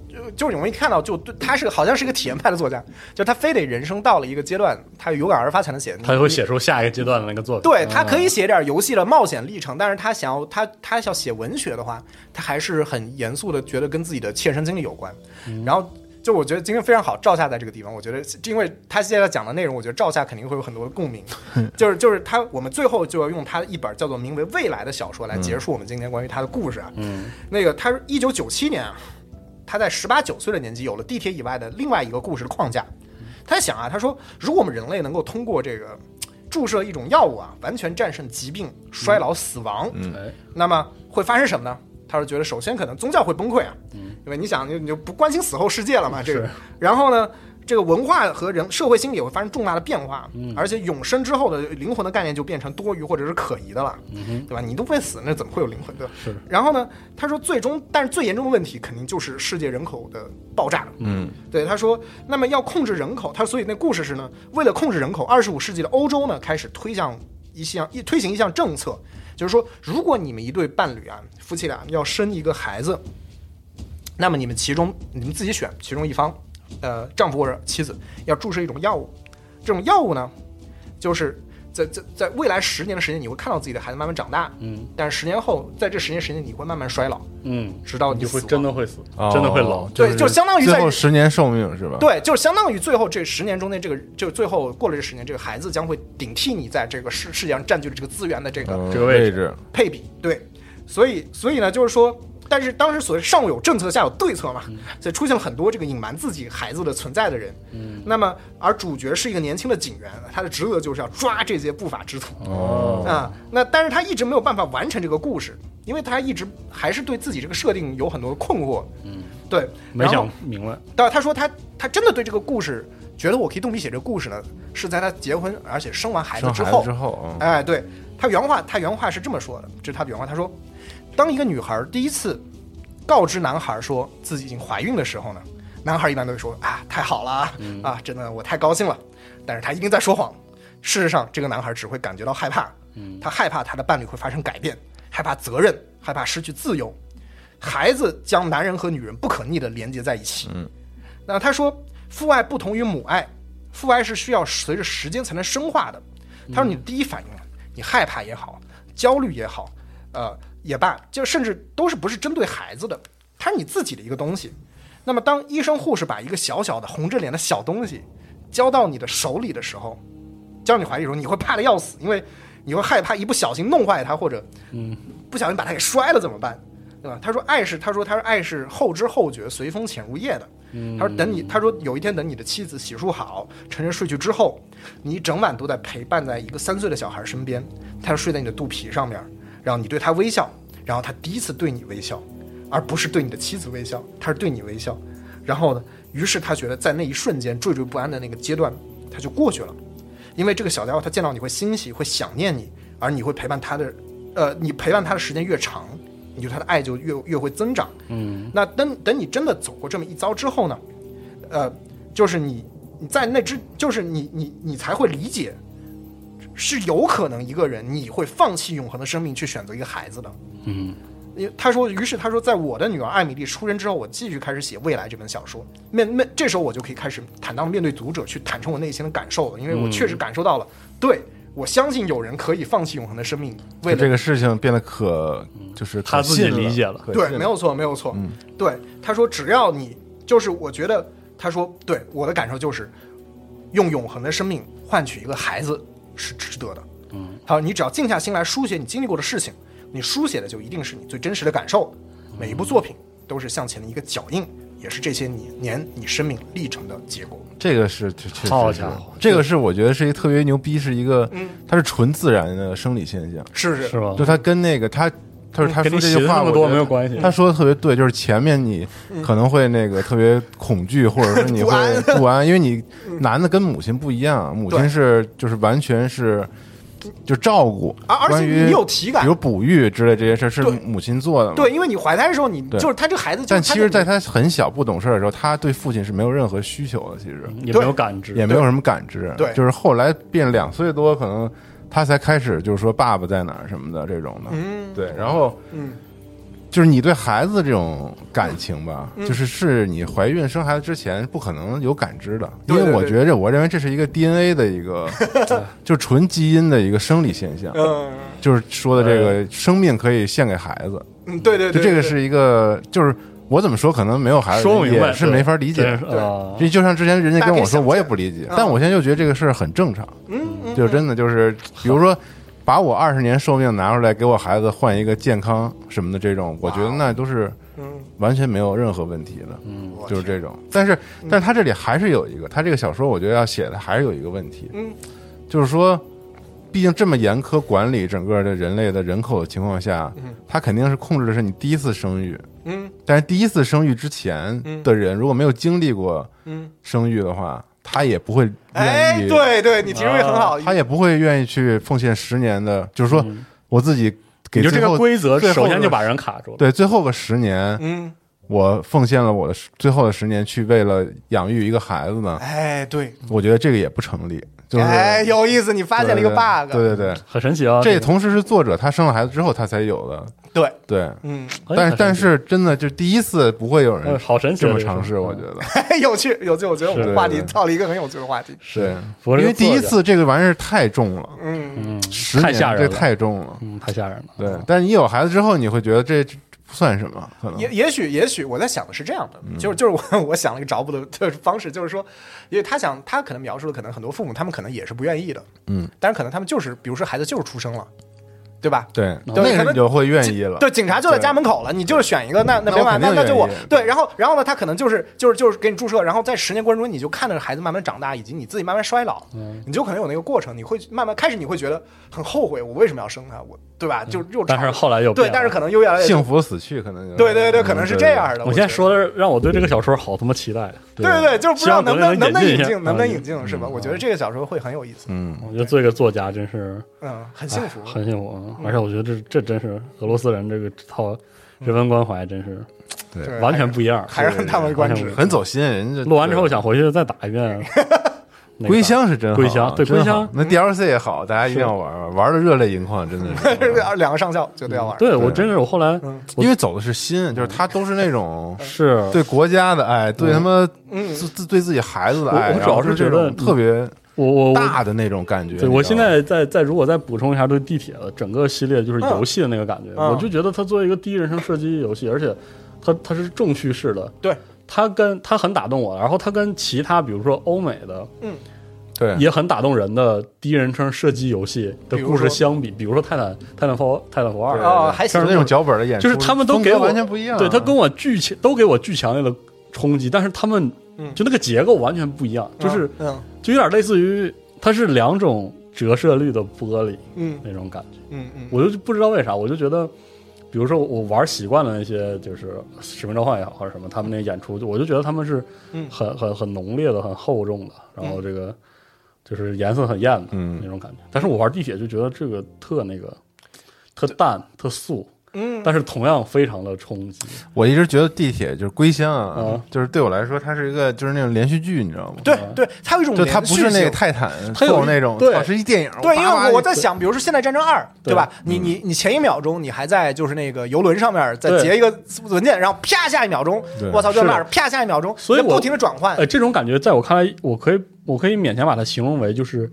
就就是容易看到，就对他是个好像是一个体验派的作家，就他非得人生到了一个阶段，他有感而发才能写。他会写出下一个阶段的那个作品。对他可以写点游戏的冒险历程，但是他想要他他要写文学的话，他还是很严肃的，觉得跟自己的切身经历有关。然后就我觉得今天非常好，赵夏在这个地方，我觉得因为他现在讲的内容，我觉得赵夏肯定会有很多的共鸣。就是就是他，我们最后就要用他一本叫做名为《未来》的小说来结束我们今天关于他的故事啊。嗯，那个他是一九九七年啊，他在十八九岁的年纪有了地铁以外的另外一个故事的框架。他在想啊，他说，如果我们人类能够通过这个注射一种药物啊，完全战胜疾病、衰老、死亡，那么会发生什么呢？他是觉得，首先可能宗教会崩溃啊，因为你想，你你就不关心死后世界了嘛，这个。然后呢，这个文化和人社会心理也会发生重大的变化，嗯而且永生之后的灵魂的概念就变成多余或者是可疑的了，对吧？你都会死，那怎么会有灵魂对吧？是然后呢，他说最终，但是最严重的问题肯定就是世界人口的爆炸。嗯对，他说，那么要控制人口，他所以那故事是呢，为了控制人口，二十五世纪的欧洲呢开始推向一项一推行一项政策，就是说，如果你们一对伴侣啊，夫妻俩要生一个孩子，那么你们其中你们自己选其中一方，呃，丈夫或者妻子要注射一种药物，这种药物呢，就是在在在未来十年的时间，你会看到自己的孩子慢慢长大，嗯但是十年后，在这十年时间，你会慢慢衰老，嗯，直到你就会真的会死，哦真的会老。对就相当于最后十年寿命是吧？，对，就是相当于最后这十年中间，这个就最后过了这十年，这个孩子将会顶替你在这个世世界上占据了这个资源的这个嗯、这个位置，配比。对，所以所以呢，就是说，但是当时所谓上有政策，下有对策嘛，所以出现了很多这个隐瞒自己孩子的存在的人。嗯，那么而主角是一个年轻的警员，他的职责就是要抓这些不法之徒。哦，啊，那但是他一直没有办法完成这个故事，因为他一直还是对自己这个设定有很多的困惑。嗯，对，没想明白。但他说他他真的对这个故事觉得我可以动笔写这个故事呢，是在他结婚而且生完孩子之后之。后，嗯哎，对他原话，他原话是这么说的，这是他的原话。他说，当一个女孩第一次告知男孩说自己已经怀孕的时候呢，男孩一般都会说啊，太好了啊，啊，真的我太高兴了。但是他一定在说谎。事实上，这个男孩只会感觉到害怕，他害怕他的伴侣会发生改变，害怕责任，害怕失去自由。孩子将男人和女人不可逆的连接在一起。嗯，那他说，父爱不同于母爱，父爱是需要随着时间才能深化的。他说，你的第一反应，你害怕也好，焦虑也好，呃也罢，就甚至都是不是针对孩子的，它是你自己的一个东西。那么，当医生护士把一个小小的红着脸的小东西交到你的手里的时候，交你怀里的时候，你会怕的要死，因为你会害怕一不小心弄坏它，或者嗯不小心把它给摔了怎么办？对吧？他说爱是，他说他说爱是后知后觉，随风潜入夜的。他说等你，他说有一天等你的妻子洗漱好，沉沉睡去之后，你一整晚都在陪伴在一个三岁的小孩身边，他就睡在你的肚皮上面，然后你对他微笑，然后他第一次对你微笑，而不是对你的妻子微笑，他是对你微笑。然后呢，于是他觉得在那一瞬间惴惴不安的那个阶段，他就过去了，因为这个小家伙他见到你会欣喜，会想念你，而你会陪伴他的，呃，你陪伴他的时间越长，你对他的爱就越越会增长。嗯那等等你真的走过这么一遭之后呢，呃，就是你你在那之，就是你你你才会理解，是有可能一个人你会放弃永恒的生命去选择一个孩子的。嗯因为他说，于是他说，在我的女儿艾米丽出生之后，我继续开始写《未来》这本小说。面面，这时候我就可以开始坦荡地面对读者，去坦诚我内心的感受了，因为我确实感受到了，对我相信有人可以放弃永恒的生命，为了这个事情变得可就是可他自己理解了对，没有错，没有错。嗯对，他说只要你就是，我觉得他说对我的感受就是，用永恒的生命换取一个孩子是值得的。嗯，好，你只要静下心来书写你经历过的事情，你书写的就一定是你最真实的感受。每一部作品都是向前的一个脚印，也是这些年年你生命历程的结果。这个是确确实好家伙这个是我觉得是一个特别牛逼，是一个嗯它是纯自然的生理现象，是是是吧就？它跟那个它他说他说这句话写的那么多我觉得没有关系。他说的特别对，就是前面你可能会那个特别恐惧，或者说你会 不安，因为你男的跟母亲不一样，母亲是就是完全是就照顾，而而且关于你有体感。比如哺育之类这些事儿是母亲做的嘛。对，因为你怀胎的时候，你就是他这个孩子，但其实，在他他很小不懂事儿的时候，他对父亲是没有任何需求的，其实。也没有感知，也没有什么感知。对。就是后来变两岁多，可能他才开始就是说爸爸在哪儿什么的这种的。嗯。对，然后嗯。就是你对孩子这种感情吧，嗯。就是是你怀孕生孩子之前不可能有感知的，因为我觉着，我认为这是一个 DNA 的一个，就是纯基因的一个生理现象，嗯。就是说的这个生命可以献给孩子，嗯，对对对，对就这个是一个，就是我怎么说，可能没有孩子说不明白也是没法理解。对啊，这就像之前人家跟我说，我也不理解嗯，但我现在就觉得这个事儿很正常，嗯嗯，就真的就是，比如说。把我二十年寿命拿出来给我孩子换一个健康什么的这种，我觉得那都是嗯。完全没有任何问题的，嗯，就是这种。但是，但是他这里还是有一个，他这个小说我觉得要写的还是有一个问题，嗯。就是说，毕竟这么严苛管理整个的人类的人口的情况下嗯，他肯定是控制的是你第一次生育，嗯。但是第一次生育之前嗯的人如果没有经历过嗯，生育的话，他也不会哎，愿意，对对，你提出也很好，他也不会愿意去奉献十年的，就是说嗯。我自己给你就这最后个规则，最后的首先就把人卡住了。对最后个十年，嗯，我奉献了我的十最后的十年去为了养育一个孩子呢，哎对，我觉得这个也不成立，就是哎有意思，你发现了一个 bug，对对对，很神奇啊！这同时是作者他生了孩子之后他才有的，对，对，嗯，哎但是但是真的就第一次不会有呃人好神奇啊这么尝试，我觉得。哎有趣有趣，我觉得我们话题到了一个很有趣的话题，对，因为第一次这个玩意儿太重了，嗯。嗯，十年这太吓人这，太重了，嗯，太吓人了。对，但是你有孩子之后，你会觉得这这不算什么，可能。也也许也许我在想的是这样的，就是就是我 我想了一个找补的方式，就是说，因为他想他可能描述的可能很多父母他们可能也是不愿意的，嗯，但是可能他们就是比如说孩子就是出生了，对吧？对，对可能那个你就会愿意了，对，警察就在家门口了，你就是选一个，那那没办法，那那那就我对，然后然后呢，他可能就是就是就是给你注射，然后在十年过程中，你就看着孩子慢慢长大，以及你自己慢慢衰老，嗯你就可能有那个过程，你会慢慢开始你会觉得很后悔，我为什么要生他，我对吧？就又嗯但是后来又对，但是可能又越来越幸福死去，可能对对对，可能嗯是这样的。我现在说的让我对这个小说好他妈期待。对对对，就是不知道能不能能不能引进，能不能嗯引进，是吧？我觉得这个小说会很有意思，嗯，我觉得做一个作家真是嗯，很幸福。很幸福，啊！而且我觉得这这真是俄罗斯人这个套人文关怀真是对完全不一样。还是很叹为观止。很走心，人家录完之后想回去再打一遍。归乡是真好，归乡对归乡那 DLC 也好，大家一定要玩玩，玩的热泪盈眶，真的是。两个上校绝对要玩。对我真是我后来因为走的是心，就是他都是那种 是对国家的爱，对他妈嗯自自对自己孩子的爱，我我主要是这觉得种特别我我我大的那种感觉。对，我现在再再如果再补充一下对地铁的整个系列就是游戏的那个感觉，嗯。我就觉得它作为一个第一人称射击游戏，而且它它是重叙事的，对，它跟它很打动我，然后它跟其他比如说欧美的嗯。对。也很打动人的第一人称射击游戏的故事相比，比如说泰坦泰坦佛泰坦佛二，哦，还行就是那种脚本的演出，就是他们都给我完全不一样。对他跟我巨强都给我巨强烈的冲击，但是他们嗯。就那个结构完全不一样，就是嗯。就有点类似于它是两种折射率的玻璃嗯。那种感觉。嗯嗯。我就不知道为啥，我就觉得，比如说我玩习惯了那些就是《使命召唤》也好或者什么，他们那演出，就我就觉得他们是嗯。很很很浓烈的、很厚重的，然后这个就是颜色很艳的嗯。那种感觉。但是我玩地铁就觉得这个特那个特淡、特素，嗯，但是同样非常的冲击。我一直觉得地铁就是归乡啊嗯，就是对我来说，它是一个就是那种连续剧，你知道吗？对对，它有一种就它不是那个连续性泰坦它有做那种，对操是一电影。对，因为叭叭我我在想，比如说《现代战争二》，对吧？你你你前一秒钟你还在就是那个游轮上面再对截一个文件，然后啪下一秒钟对，我操，就是那儿啪下一秒钟，所以我不停的转换呃，。这种感觉在我看来，我可以我可以勉强把它形容为就是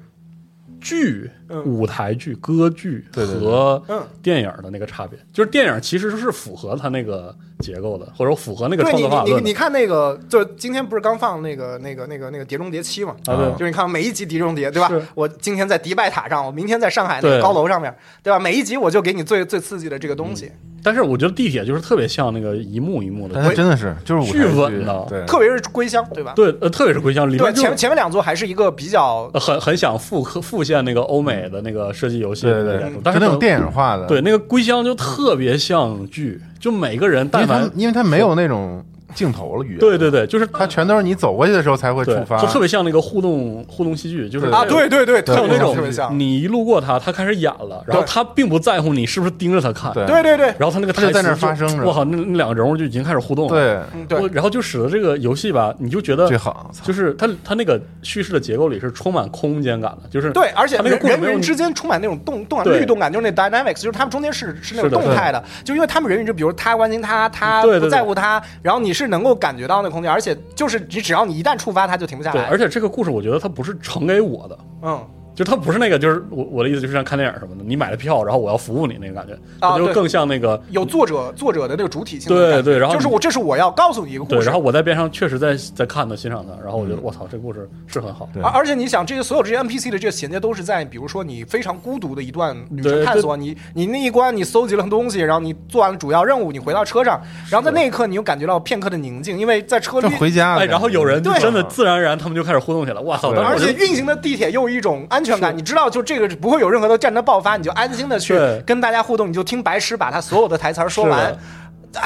剧、嗯舞台剧、歌剧和嗯电影的那个差别。就是电影其实是符合它那个结构的，或者符合那个创对你作法论你你你看那个，就是今天不是刚放那个那个那个那个《碟中谍七》嘛？啊，对啊就是你看每一集《碟中谍》，对吧？我今天在迪拜塔上，我明天在上海那个高楼上面，对吧？每一集我就给你最最刺激的这个东西。但是我觉得地铁就是特别像那个一幕一幕的，真的是就是巨剧稳的对，特别是归乡，对吧？对，呃，特别是归乡里对，面前前面两座还是一个比较呃很很想复刻复现那个欧美的那个射击游戏对对对，但是那种电影化的，对，那个归乡就特别像剧，就每个人但凡因为他没有那种镜头了语言，对对对，就是它全都是你走过去的时候才会触，发，就特别像那个互动互动戏剧，就是对啊，对对对，特别它有那种你一路过他，他开始演了，然后对他并不在乎你是不是盯着他看，对对对对，然后他那个台词他就在那发生着。我靠，那那两个人物就已经开始互动了，对。然后就使得这个游戏吧，你就觉得最好，就是它它那个叙事的结构里是充满空间感的，就是对，而且那个人与人之间充满那种动动感、律动感，就是那 dynamics，就是他们中间是是那种动态的，就因为他们人与人，比如他关心他，他不在乎他，然后你是能够感觉到那空间，而且就是你只要你一旦触发，它就停不下对，来。而且这个故事我觉得它不是呈给我的，嗯，就它不是那个，就是我我的意思就是像看电影什么的，你买了票，然后我要服务你那个感觉，它就啊对。更像那个有作者作者的那个主体性的对对然后就是我这是我要告诉你一个故对，事，然后我在边上确实在在看的欣赏它，然后我觉得嗯。我操，这故事是很好，而而且你想，这些所有这些 NPC 的这个衔接都是在，比如说你非常孤独的一段旅程探索，你你那一关你搜集了很多东西，然后你做完了主要任务，你回到车上，然后在那一刻你又感觉到片刻的宁静，因为在车里就回家哎，然后有人就对。真的自然而然他们就开始互动起来，哇操！而且运行的地铁又有一种安全感，你知道，就这个不会有任何的战争爆发，你就安心的去对。跟大家互动，你就听白痴把他所有的台词儿说完。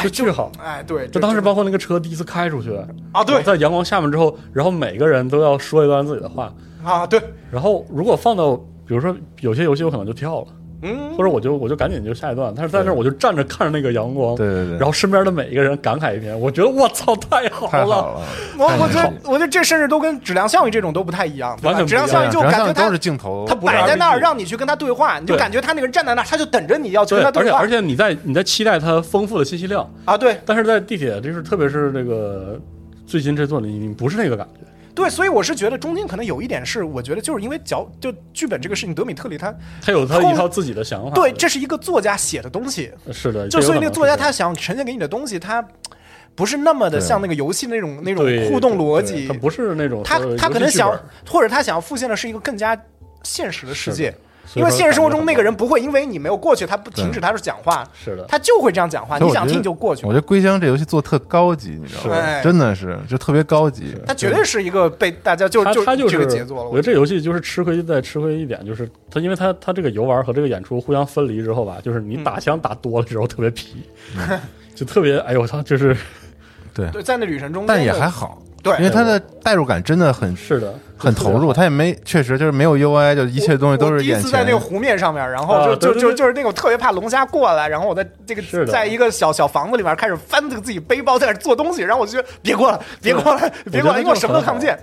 就巨好。哎，对，就当时包括那个车第一次开出去啊，对。在阳光下面之后，然后每个人都要说一段自己的话，啊，对，然后如果放到比如说有些游戏我可能就跳了，嗯，或者我就我就赶紧就下一段，但是在那儿我就站着看着那个阳光，对对对，然后身边的每一个人感慨一遍，我觉得我操太好太好了，我我觉得我觉得这甚至都跟质量效应这种都不太一样，完全不一样质量效应就感觉他是镜头，他摆在那儿让你去跟他对话，你就感觉他那个人站在那儿，他就等着你要去，跟他对话。而且而且你在你在期待他丰富的信息量，啊，对。但是在地铁就是特别是这个最新这座里，你不是那个感觉，对，所以我是觉得中间可能有一点是，我觉得就是因为脚就剧本这个事情，德米特里他他有他一套自己的想法。对，这是一个作家写的东西，是的，就所以那个作家他想呈现给你的东西，他不是那么的像那个游戏那种那种互动逻辑他，不是那种他他可能想或者他想要复现的是一个更加现实的世界，因为现实生活中那个人不会因为你没有过去，他不停止他是讲话，是的，他就会这样讲话，你想听就过去我。觉得《归乡》这游戏做特高级，你知道吗？哎真的是就特别高级。它绝对是一个被大家就就就是这个节奏了。我觉得这游戏就是吃亏在吃亏一点，就是它因为它它这个游玩和这个演出互相分离之后吧，就是你打枪打多了之后特别皮，就特别哎呦我操，就是对，在那旅程中，但也还好，对，因为他的代入感真的很是的，很投入，他也没确实就是没有 UI，就一切东西都是第一次在那个。湖面上面，然后啊就就对对对就就是那个我特别怕龙虾过来，然后我在这个在一个小小房子里面开始翻这个自己背包，在那做东西，然后我就觉得别过来，别过来，别过来，因为我什么都看不见。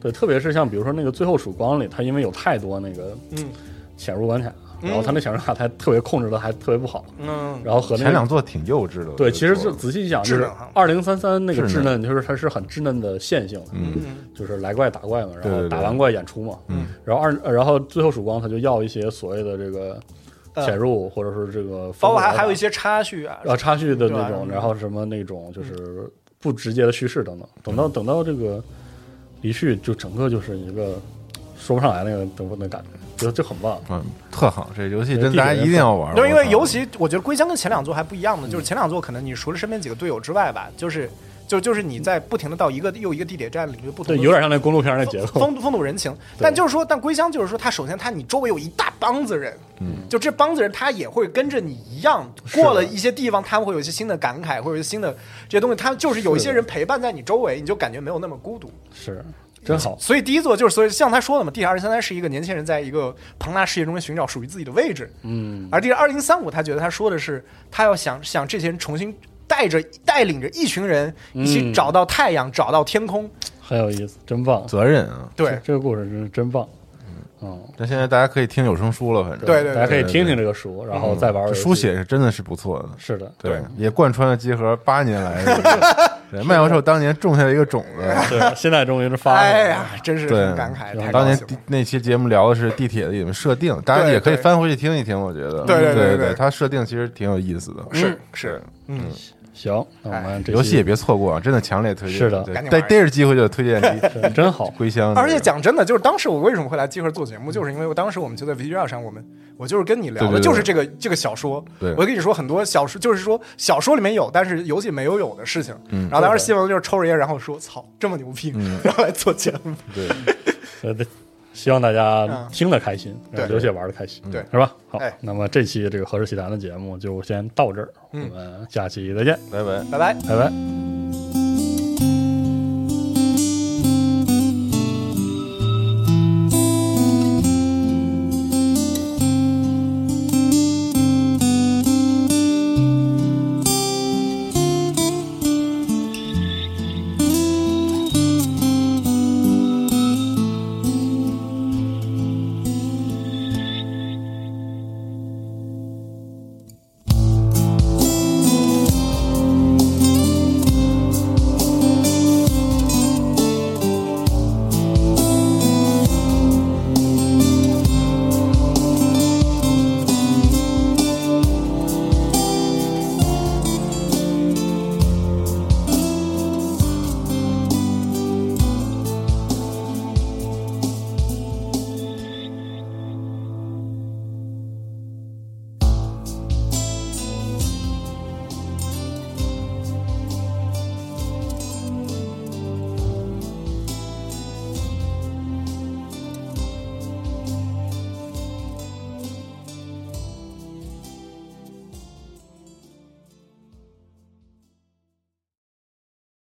对，特别是像比如说那个最后曙光里，它因为有太多那个嗯潜入关卡，然后他那潜入关卡它特别控制的还特别不好，嗯，然后和那个前两座挺幼稚的，对，其实就仔细一想，就是二零三三那个稚稚嫩，就是它是很稚嫩的线性的，嗯，就是来怪打怪嘛，然后打完怪演出嘛，嗯，然后二呃然后最后曙光他就要一些所谓的这个呃潜入或者是这个包括还还有一些插叙啊，啊插叙的那种，然后什么那种就是不直接的叙事等等，等到等到这个离去，就整个就是一个说不上来那个等那感觉，就就很棒。嗯，特好，这游戏对真大家一定要玩。对，因为尤其我觉得归乡跟前两座还不一样的，就是前两座可能你除了身边几个队友之外吧，就是就就是你在不停的到一个又一个地铁站里面不同对，有点像那公路片那节奏。风风土人情。但就是说，但归乡就是说，他首先他你周围有一大帮子人，嗯，就这帮子人他也会跟着你一样，过了一些地方，他们会有一些新的感慨，会有一些新的这些东西，他就是有一些人陪伴在你周围，你就感觉没有那么孤独。是，真好。所以第一座就是，所以像他说的嘛，地铁二零三三是一个年轻人在一个庞大世界中寻找属于自己的位置，嗯，而地铁二零三五，他觉得他说的是，他要想想这些人重新带着带领着一群人一起嗯找到太阳，找到天空。很有意思，真棒。责任啊。对这个故事真是真棒。嗯，那现在大家可以听有声书了，反正对对大家可以听听这个书，然后再玩书写是真的是不错的。是的，对，也贯穿了集合八年来的。对，麦教授当年种下了一个种子。对，现在终于是发了。哎呀，真是很感慨，太当年那期节目聊的是地铁的里面设定，大家也可以翻回去听一听。我觉得，对对对它设定其实挺有意思的。是是，嗯，行，那我们这游戏也别错过，真的强烈推荐。是的赶紧逮逮着机会就推荐 你真好，归乡。而且讲真的，就是当时我为什么会来集合做节目，就是因为我当时我们就在 V G 上，我们我就是跟你聊的，就是这个这个小说。对我跟你说很多小说，就是说小说里面有，但是游戏没有有的事情。嗯然后当时希望就是抽着烟，然后说：“操，这么牛逼！”嗯 然后来做节目。对，呃，对希望大家嗯听得开心，对游戏玩的开心，对是吧？好哎，那么这期这个《何氏奇谈》的节目就先到这儿，我嗯们下期再见，拜拜。拜拜。拜拜。